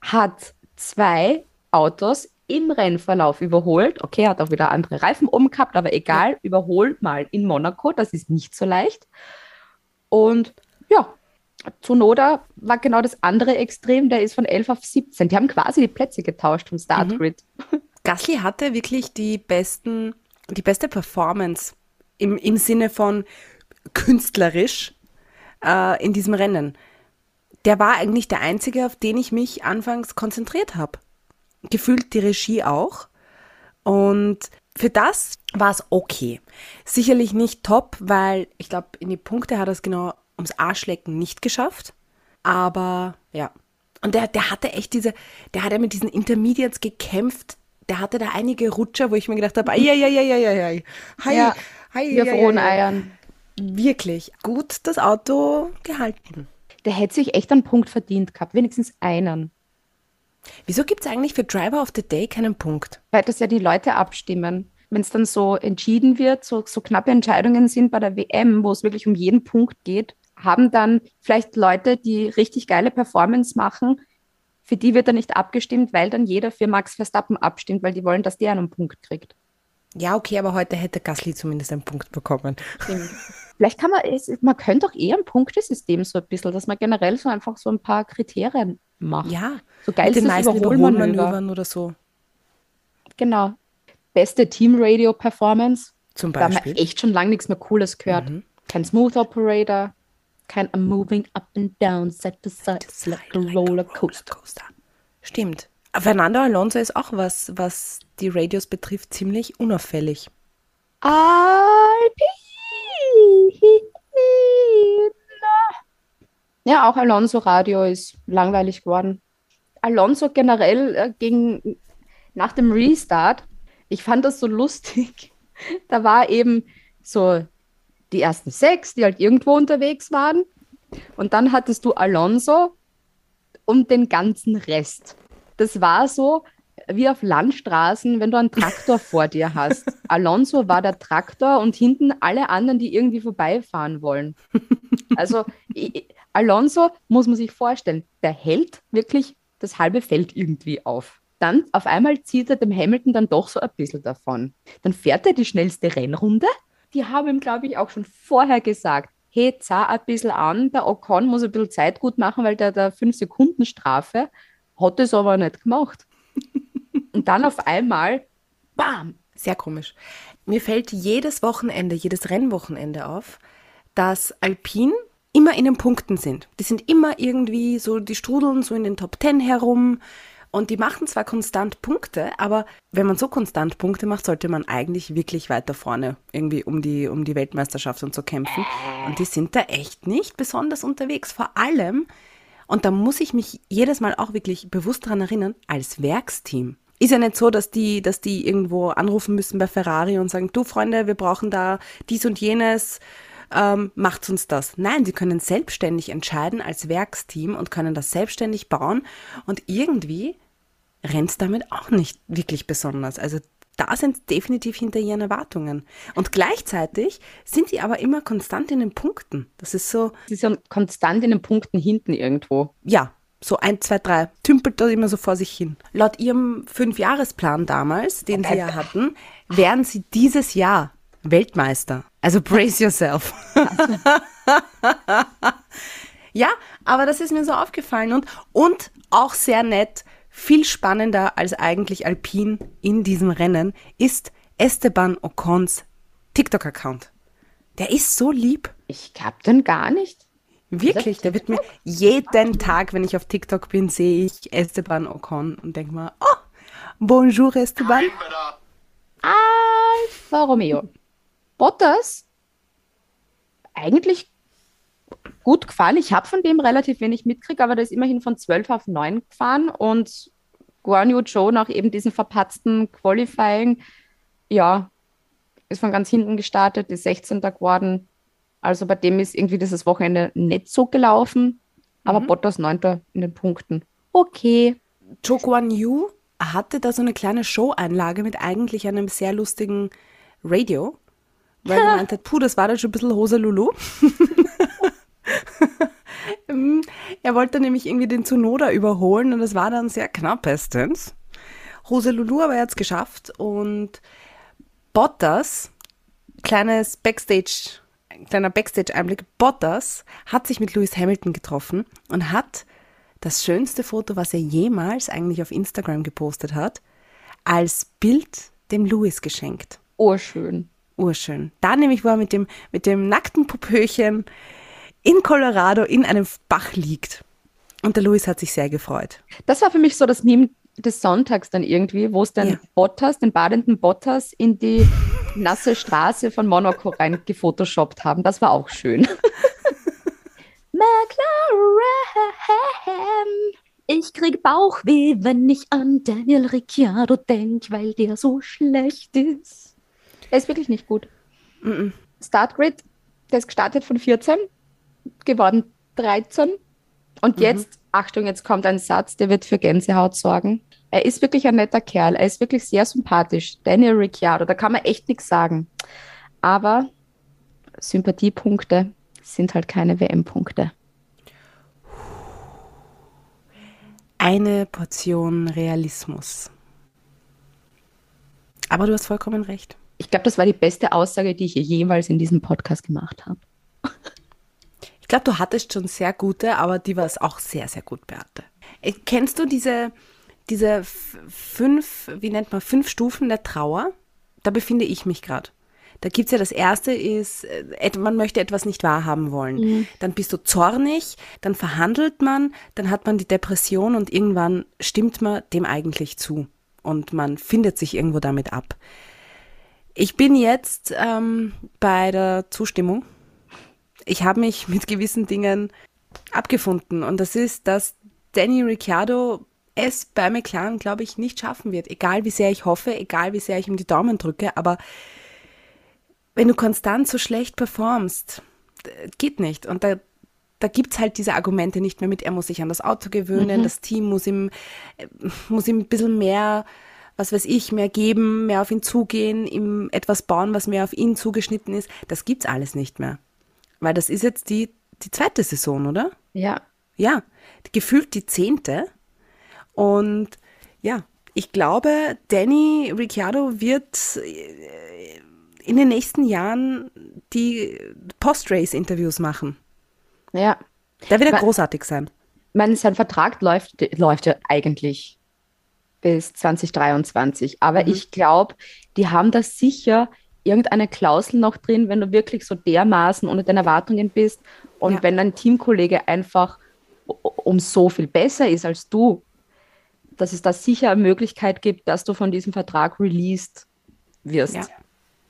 hat zwei Autos im Rennverlauf überholt. Okay, er hat auch wieder andere Reifen oben gehabt, aber egal, überholt mal in Monaco, das ist nicht so leicht. Und ja, Tsunoda war genau das andere Extrem, der ist von 11 auf 17. Die haben quasi die Plätze getauscht vom Startgrid. [laughs] Gasly hatte wirklich die besten, die beste Performance im, im Sinne von künstlerisch äh, in diesem Rennen. Der war eigentlich der einzige, auf den ich mich anfangs konzentriert habe. Gefühlt die Regie auch. Und für das war es okay. Sicherlich nicht top, weil ich glaube, in die Punkte hat er es genau ums Arschlecken nicht geschafft. Aber ja. Und der, der hatte echt diese, der hat ja mit diesen Intermediates gekämpft, der hatte da einige Rutscher, wo ich mir gedacht habe, ja, ja, ja, ja, ja, ja. Hi, Ja, hi, Wir ja, frohen. Eiern. Wirklich gut das Auto gehalten. Der hätte sich echt einen Punkt verdient gehabt, wenigstens einen. Wieso gibt es eigentlich für Driver of the Day keinen Punkt? Weil das ja die Leute abstimmen. Wenn es dann so entschieden wird, so, so knappe Entscheidungen sind bei der WM, wo es wirklich um jeden Punkt geht, haben dann vielleicht Leute, die richtig geile Performance machen, für die wird dann nicht abgestimmt, weil dann jeder für Max Verstappen abstimmt, weil die wollen, dass der einen Punkt kriegt. Ja, okay, aber heute hätte Gasly zumindest einen Punkt bekommen. Vielleicht kann man, man könnte doch eher ein Punktesystem so ein bisschen, dass man generell so einfach so ein paar Kriterien macht. Ja, So mit den geilstes meisten Überholmanöver. Überholmanövern oder so. Genau. Beste Team-Radio-Performance. Zum Da haben wir Beispiel. echt schon lange nichts mehr Cooles gehört. Kein Smooth Operator, kein I'm moving up and down, side to side, it's like a roller coaster. Coaster. Stimmt. Fernando Alonso ist auch was, was die Radios betrifft, ziemlich unauffällig. Alpine. Ja, auch Alonso Radio ist langweilig geworden. Alonso generell äh, ging nach dem Restart, ich fand das so lustig. [laughs] Da war eben so die ersten sechs, die halt irgendwo unterwegs waren. Und dann hattest du Alonso und den ganzen Rest. Das war so wie auf Landstraßen, wenn du einen Traktor vor dir hast. [laughs] Alonso war der Traktor und hinten alle anderen, die irgendwie vorbeifahren wollen. Also i- Alonso muss man sich vorstellen, der hält wirklich das halbe Feld irgendwie auf. Dann auf einmal zieht er dem Hamilton dann doch so ein bisschen davon. Dann fährt er die schnellste Rennrunde. Die haben ihm, glaube ich, auch schon vorher gesagt, hey, zah ein bisschen an, der Ocon muss ein bisschen Zeit gut machen, weil der da 5 Sekunden Strafe hat es aber nicht gemacht. [laughs] Und dann auf einmal, bam, Sehr komisch. Mir fällt jedes Wochenende, jedes Rennwochenende auf, dass Alpine immer in den Punkten sind. Die sind immer irgendwie so, die strudeln so in den Top Ten herum und die machen zwar konstant Punkte, aber wenn man so konstant Punkte macht, sollte man eigentlich wirklich weiter vorne irgendwie um die, um die Weltmeisterschaft und so kämpfen. Und die sind da echt nicht besonders unterwegs. Vor allem, und da muss ich mich jedes Mal auch wirklich bewusst dran erinnern, als Werksteam. Ist ja nicht so, dass die, dass die irgendwo anrufen müssen bei Ferrari und sagen, du Freunde, wir brauchen da dies und jenes, ähm, macht uns das. Nein, sie können selbstständig entscheiden als Werksteam und können das selbstständig bauen und irgendwie rennt damit auch nicht wirklich besonders. Also da sind definitiv hinter ihren Erwartungen. Und gleichzeitig sind sie aber immer konstant in den Punkten. Das ist so, sie sind konstant in den Punkten hinten irgendwo. ja, so ein, zwei, drei, tümpelt da immer so vor sich hin. Laut ihrem Fünfjahresplan damals, den sie ja hatten, wären sie dieses Jahr Weltmeister. Also brace yourself. [laughs] ja, aber das ist mir so aufgefallen und, und auch sehr nett, viel spannender als eigentlich Alpine in diesem Rennen ist Esteban Ocons TikTok-Account. Der ist so lieb. Ich hab den gar nicht. Wirklich, der wird mir jeden Tag, wenn ich auf TikTok bin, sehe ich Esteban Ocon und denke mal, oh, bonjour Esteban. Alfa Romeo. Bottas, eigentlich gut gefahren. Ich habe von dem relativ wenig mitgekriegt, aber der ist immerhin von 12 auf 9 gefahren und Guan Yu Zhou nach eben diesem verpatzten Qualifying, ja, ist von ganz hinten gestartet, ist 16. geworden. Also bei dem ist irgendwie dieses Wochenende nicht so gelaufen, aber Bottas 9. in den Punkten. Okay. Zhou Guan Yu hatte da so eine kleine Show-Einlage mit eigentlich einem sehr lustigen Radio, weil er meinte, puh, das war dann schon ein bisschen Hose Lulu. Ähm, [laughs] er wollte nämlich irgendwie den Tsunoda überholen und das war dann sehr knappestens. Hose Lulu, aber er hat es geschafft und Bottas, kleines Backstage, kleiner Backstage-Einblick, Bottas hat sich mit Lewis Hamilton getroffen und hat das schönste Foto, was er jemals eigentlich auf Instagram gepostet hat, als Bild dem Lewis geschenkt. Urschön. Urschön. Da nämlich, wo er mit dem, mit dem nackten Popöchen in Colorado in einem Bach liegt. Und der Lewis hat sich sehr gefreut. Das war für mich so das Meme des Sonntags dann irgendwie, wo es dann Ja. Bottas, den badenden Bottas, in die [laughs] nasse Straße von Monaco rein gefotoshoppt haben. Das war auch schön. [laughs] McLaren, Ich krieg Bauchweh, wenn ich an Daniel Ricciardo denk, weil der so schlecht ist. Er ist wirklich nicht gut. Startgrid, der ist gestartet von 14, geworden 13. Und jetzt, Achtung, jetzt kommt ein Satz, der wird für Gänsehaut sorgen. Er ist wirklich ein netter Kerl. Er ist wirklich sehr sympathisch. Daniel Ricciardo, da kann man echt nichts sagen. Aber Sympathiepunkte sind halt keine WM-Punkte. Eine Portion Realismus. Aber du hast vollkommen recht. Ich glaube, das war die beste Aussage, die ich jemals in diesem Podcast gemacht habe. [laughs] Ich glaube, du hattest schon sehr gute, aber die war es auch sehr, sehr gut, Beate. Äh, Kennst du diese, diese fünf, wie nennt man, fünf Stufen der Trauer? Da befinde ich mich gerade. Da gibt's ja das erste ist, äh, man möchte etwas nicht wahrhaben wollen. Dann bist du zornig, dann verhandelt man, dann hat man die Depression und irgendwann stimmt man dem eigentlich zu. Und man findet sich irgendwo damit ab. Ich bin jetzt ähm, bei der Zustimmung. Ich habe mich mit gewissen Dingen abgefunden. Und das ist, dass Danny Ricciardo es bei McLaren, glaube ich, nicht schaffen wird. Egal wie sehr ich hoffe, egal wie sehr ich ihm die Daumen drücke. Aber wenn du konstant so schlecht performst, geht nicht. Und da, da gibt's halt diese Argumente nicht mehr mit, er muss sich an das Auto gewöhnen, das Team muss ihm, äh, muss ihm ein bisschen mehr, was weiß ich, mehr geben, mehr auf ihn zugehen, ihm etwas bauen, was mehr auf ihn zugeschnitten ist. Das gibt's alles nicht mehr. Weil das ist jetzt die, die zweite Saison, oder? Ja, Ja, gefühlt die zehnte. Und ja, ich glaube, Danny Ricciardo wird äh, in den nächsten Jahren die Post-Race-Interviews machen. ja. Der wird Wa- großartig sein. Ich meine, sein Vertrag läuft, läuft ja eigentlich bis 2023. Aber ich glaube, die haben da sicher irgendeine Klausel noch drin, wenn du wirklich so dermaßen unter den Erwartungen bist und Ja. wenn dein Teamkollege einfach um so viel besser ist als du, dass es da sicher eine Möglichkeit gibt, dass du von diesem Vertrag released wirst. Ja,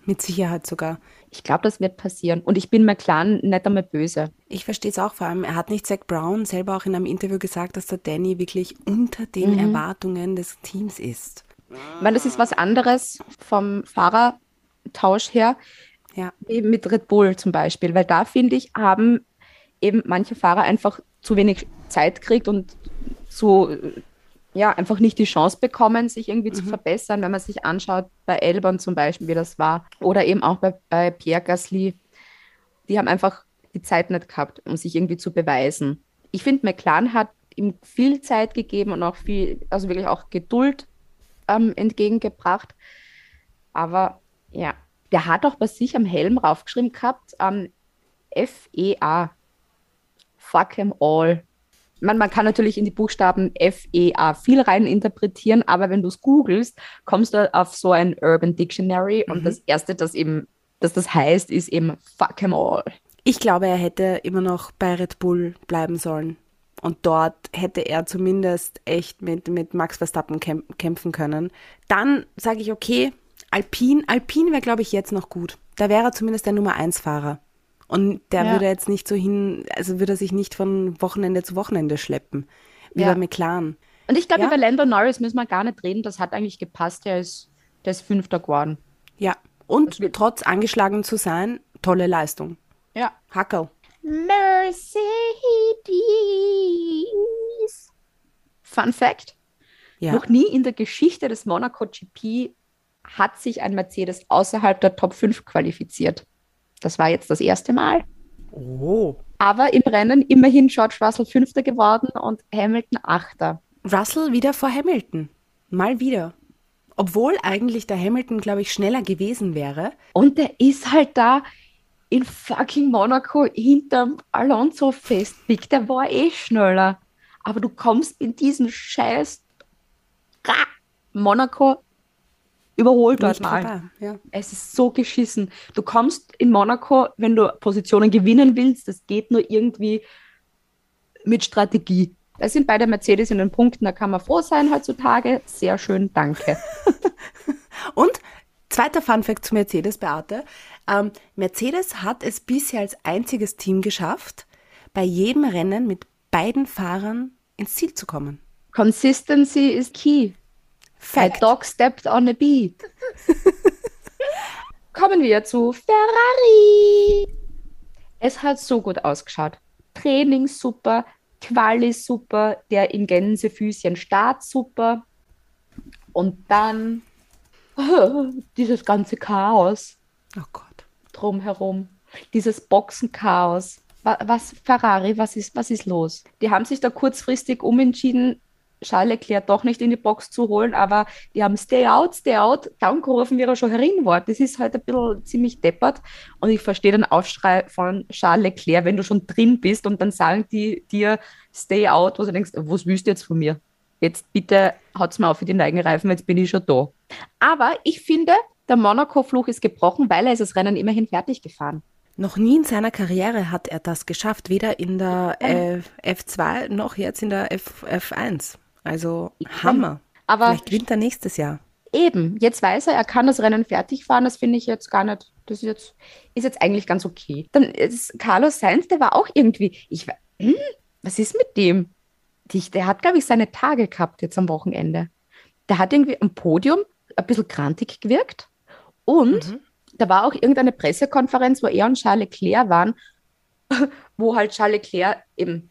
mit Sicherheit sogar. Ich glaube, das wird passieren. Und ich bin McLaren nicht einmal böse. Ich verstehe es auch vor allem. Er hat nicht Zach Brown selber auch in einem Interview gesagt, dass der Danny wirklich unter den Erwartungen des Teams ist. Ich meine, das ist was anderes vom Fahrertausch her, Ja. wie mit Red Bull zum Beispiel, weil da finde ich, haben eben manche Fahrer einfach zu wenig Zeit gekriegt und äh, ja, einfach nicht die Chance bekommen, sich irgendwie zu verbessern, wenn man sich anschaut, bei Elbern zum Beispiel, wie das war, oder eben auch bei, bei Pierre Gasly, die haben einfach die Zeit nicht gehabt, um sich irgendwie zu beweisen. Ich finde, McLaren hat ihm viel Zeit gegeben und auch viel, also wirklich auch Geduld ähm, entgegengebracht. Aber ja, der hat auch bei sich am Helm raufgeschrieben gehabt, ähm, F-E-A. Fuck them all. Man, man kann natürlich in die Buchstaben F-E-A viel rein interpretieren, aber wenn du es googelst, kommst du auf so ein Urban Dictionary und das erste, das eben, dass das heißt, ist eben Fuck them all. Ich glaube, er hätte immer noch bei Red Bull bleiben sollen. Und dort hätte er zumindest echt mit, mit Max Verstappen kämp kämpfen können. Dann sage ich, okay, Alpine, Alpine wäre, glaube ich, jetzt noch gut. Da wäre er zumindest der Nummer 1 Fahrer. Und der Ja. würde jetzt nicht so hin, also würde er sich nicht von Wochenende zu Wochenende schleppen. Wie Ja. bei McLaren. Und ich glaube, Ja. über Lando Norris müssen wir gar nicht reden, das hat eigentlich gepasst, der ist, der ist Fünfter geworden. Ja. Und trotz angeschlagen zu sein, tolle Leistung. Ja. Hackel. Mercedes. Fun Fact: Ja. Noch nie in der Geschichte des Monaco GP hat sich ein Mercedes außerhalb der Top 5 qualifiziert. Das war jetzt das erste Mal. Oh. Aber im Rennen immerhin George Russell Fünfter geworden und Hamilton Achter. Russell wieder vor Hamilton. Mal wieder. Obwohl eigentlich der Hamilton, glaube ich, schneller gewesen wäre. Und der ist halt da in fucking Monaco hinterm Alonso festpickt. Der war eh schneller. Aber du kommst in diesen scheiß Monaco überholt dort mal. Ja. Es ist so geschissen. Du kommst in Monaco, wenn du Positionen gewinnen willst, das geht nur irgendwie mit Strategie. Da sind beide Mercedes in den Punkten, da kann man froh sein heutzutage. Sehr schön, danke. [laughs] Und zweiter Funfact zu Mercedes, Beate. Ähm, Mercedes hat es bisher als einziges Team geschafft, bei jedem Rennen mit beiden Fahrern ins Ziel zu kommen. Consistency is key. A dog stepped on a bee. [laughs] Kommen wir zu Ferrari. Es hat so gut ausgeschaut. Training super, Quali super, der in Gänsefüßchen Start super. Und dann [laughs] dieses ganze Chaos Oh Gott. drumherum, dieses Boxenchaos. Wa- Was, Ferrari, was ist, was ist los? Die haben sich da kurzfristig umentschieden, Charles Leclerc doch nicht in die Box zu holen, aber die haben Stay out, Stay out, dann gerufen, wie er schon herin war. Das ist halt ein bisschen ziemlich deppert und ich verstehe den Aufschrei von Charles Leclerc, wenn du schon drin bist und dann sagen die dir Stay out, wo du denkst, was willst du jetzt von mir? Jetzt bitte haut's mir auf für die Neigenreifen, jetzt bin ich schon da. Aber ich finde, der Monaco-Fluch ist gebrochen, weil er ist das Rennen immerhin fertig gefahren. Noch nie in seiner Karriere hat er das geschafft, weder in der äh, F2 noch jetzt in der F, F1. Also Hammer. Aber Vielleicht gewinnt er nächstes Jahr. eben, jetzt weiß er, er kann das Rennen fertig fahren. Das finde ich jetzt gar nicht, das ist jetzt, ist jetzt eigentlich ganz okay. Dann ist Carlos Sainz, der war auch irgendwie, ich, hm, was ist mit dem? Der hat, glaube ich, seine Tage gehabt jetzt am Wochenende. Der hat irgendwie am Podium ein bisschen grantig gewirkt und da war auch irgendeine Pressekonferenz, wo er und Charles Leclerc waren, [laughs] wo halt Charles Leclerc eben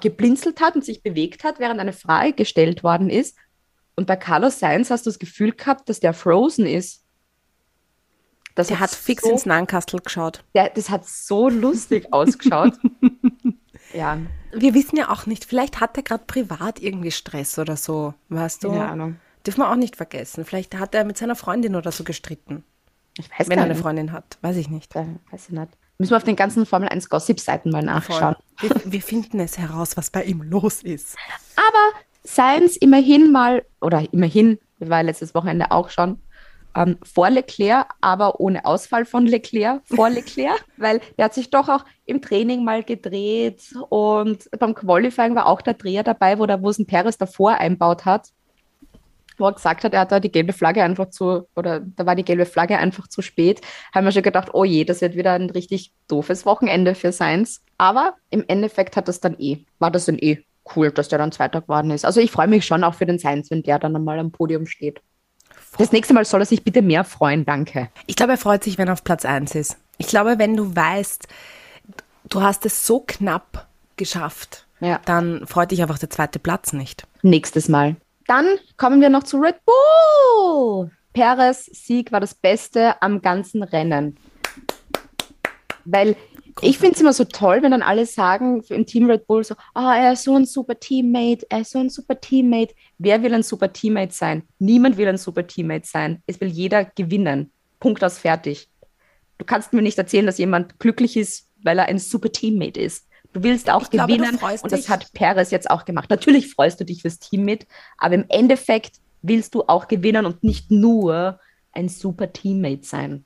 geblinzelt hat und sich bewegt hat, während eine Frage gestellt worden ist. Und bei Carlos Sainz hast du das Gefühl gehabt, dass der frozen ist. Das Der hat fix so, ins Nahenkastel geschaut. der, Das hat so lustig [laughs] ausgeschaut. ja, Wir wissen ja auch nicht, vielleicht hat er gerade privat irgendwie Stress oder so, weißt du? keine Ahnung. Dürfen wir auch nicht vergessen. Vielleicht hat er mit seiner Freundin oder so gestritten. Ich weiß Wenn er eine. Freundin hat. Weiß ich nicht. Äh, weiß ich nicht. Müssen wir auf den ganzen Formel 1 Gossip-Seiten mal nachschauen. Wir, wir finden es heraus, was bei ihm los ist. Aber Sainz immerhin mal, oder immerhin, war letztes Wochenende auch schon, ähm, vor Leclerc, aber ohne Ausfall von Leclerc, vor [laughs] Leclerc, weil der hat sich doch auch im Training mal gedreht und beim Qualifying war auch der Dreher dabei, wo der Wosen Perez davor einbaut hat, wo er gesagt hat, er hat da die gelbe Flagge einfach zu, oder da war die gelbe Flagge einfach zu spät, haben wir schon gedacht, oh je, das wird wieder ein richtig doofes Wochenende für Sainz. Aber im Endeffekt hat das dann eh, war das dann eh cool, dass der dann Zweiter geworden ist. Also ich freue mich schon auch für den Sainz, wenn der dann einmal am Podium steht. Das nächste Mal soll er sich bitte mehr freuen, danke. Ich glaube, er freut sich, wenn er auf Platz 1 ist. Ich glaube, wenn du weißt, du hast es so knapp geschafft, Ja. dann freut dich einfach der zweite Platz nicht. Nächstes Mal. Dann kommen wir noch zu Red Bull. Perez Sieg war das Beste am ganzen Rennen. Weil ich finde es immer so toll, wenn dann alle sagen im Team Red Bull so, ah, er ist so ein super Teammate, er ist so ein super Teammate. Wer will ein super Teammate sein? Niemand will ein super Teammate sein. Es will jeder gewinnen. Punkt aus fertig. Du kannst mir nicht erzählen, dass jemand glücklich ist, weil er ein super Teammate ist. Du willst auch Ich glaube, du gewinnen freust und das dich. hat Perez jetzt auch gemacht. Natürlich freust du dich fürs Team mit, aber im Endeffekt willst du auch gewinnen und nicht nur ein super Teammate sein.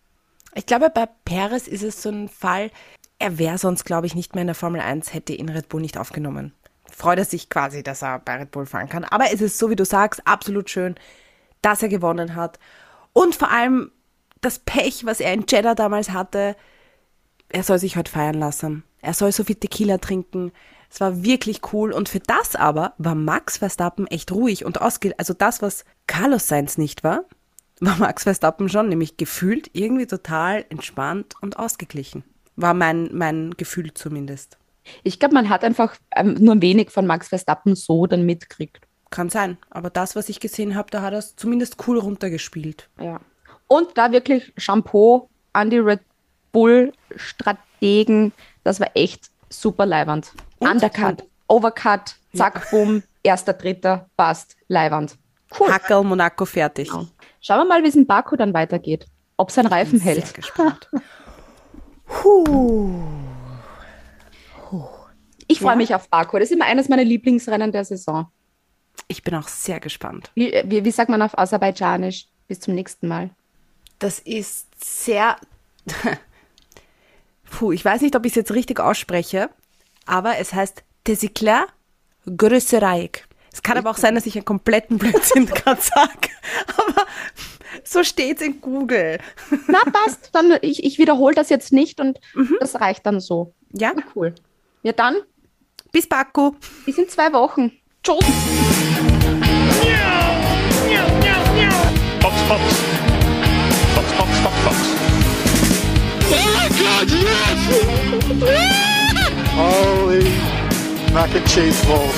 Ich glaube, bei Perez ist es so ein Fall, er wäre sonst, glaube ich, nicht mehr in der Formel 1, hätte ihn Red Bull nicht aufgenommen. Freut er sich quasi, dass er bei Red Bull fahren kann. Aber es ist so, wie du sagst, absolut schön, dass er gewonnen hat. Und vor allem das Pech, was er in Jeddah damals hatte, er soll sich heute feiern lassen. Er soll so viel Tequila trinken. Es war wirklich cool. Und für das aber war Max Verstappen echt ruhig und ausge... Also das, was Carlos Sainz nicht war, [laughs] war Max Verstappen schon, nämlich gefühlt irgendwie total entspannt und ausgeglichen. War mein, mein Gefühl zumindest. Ich glaube, man hat einfach ähm, nur ein wenig von Max Verstappen so dann mitkriegt. Kann sein. Aber das, was ich gesehen habe, da hat er es zumindest cool runtergespielt. Ja. Und da wirklich Shampoo an die Red Bull-Strategen. Das war echt super leiwand. Und? Undercut, Overcut, zack, bumm, erster, dritter, passt, leiwand. Cool. Hackel, Monaco, fertig. Genau. Schauen wir mal, wie es in Baku dann weitergeht. Ob sein Reifen Sehr hält. gespannt. Ich freue mich auf Baku. Das ist immer eines meiner Lieblingsrennen der Saison. Ich bin auch sehr gespannt. Wie, wie, wie sagt man auf Aserbaidschanisch? Bis zum nächsten Mal. Das ist sehr. Puh, ich weiß nicht, ob ich es jetzt richtig ausspreche, aber es heißt Tesikler Größereik. Es kann aber auch sein, dass ich einen kompletten Blödsinn [laughs] gerade sage. Aber so steht es in Google. Na, passt. Dann, ich, ich wiederhole das jetzt nicht und mhm. das reicht dann so. Ja. Na, cool. Ja, dann. Bis Baku. Bis in zwei Wochen. Tschüss. Pops, pops. God, yes! Holy mac and cheese balls.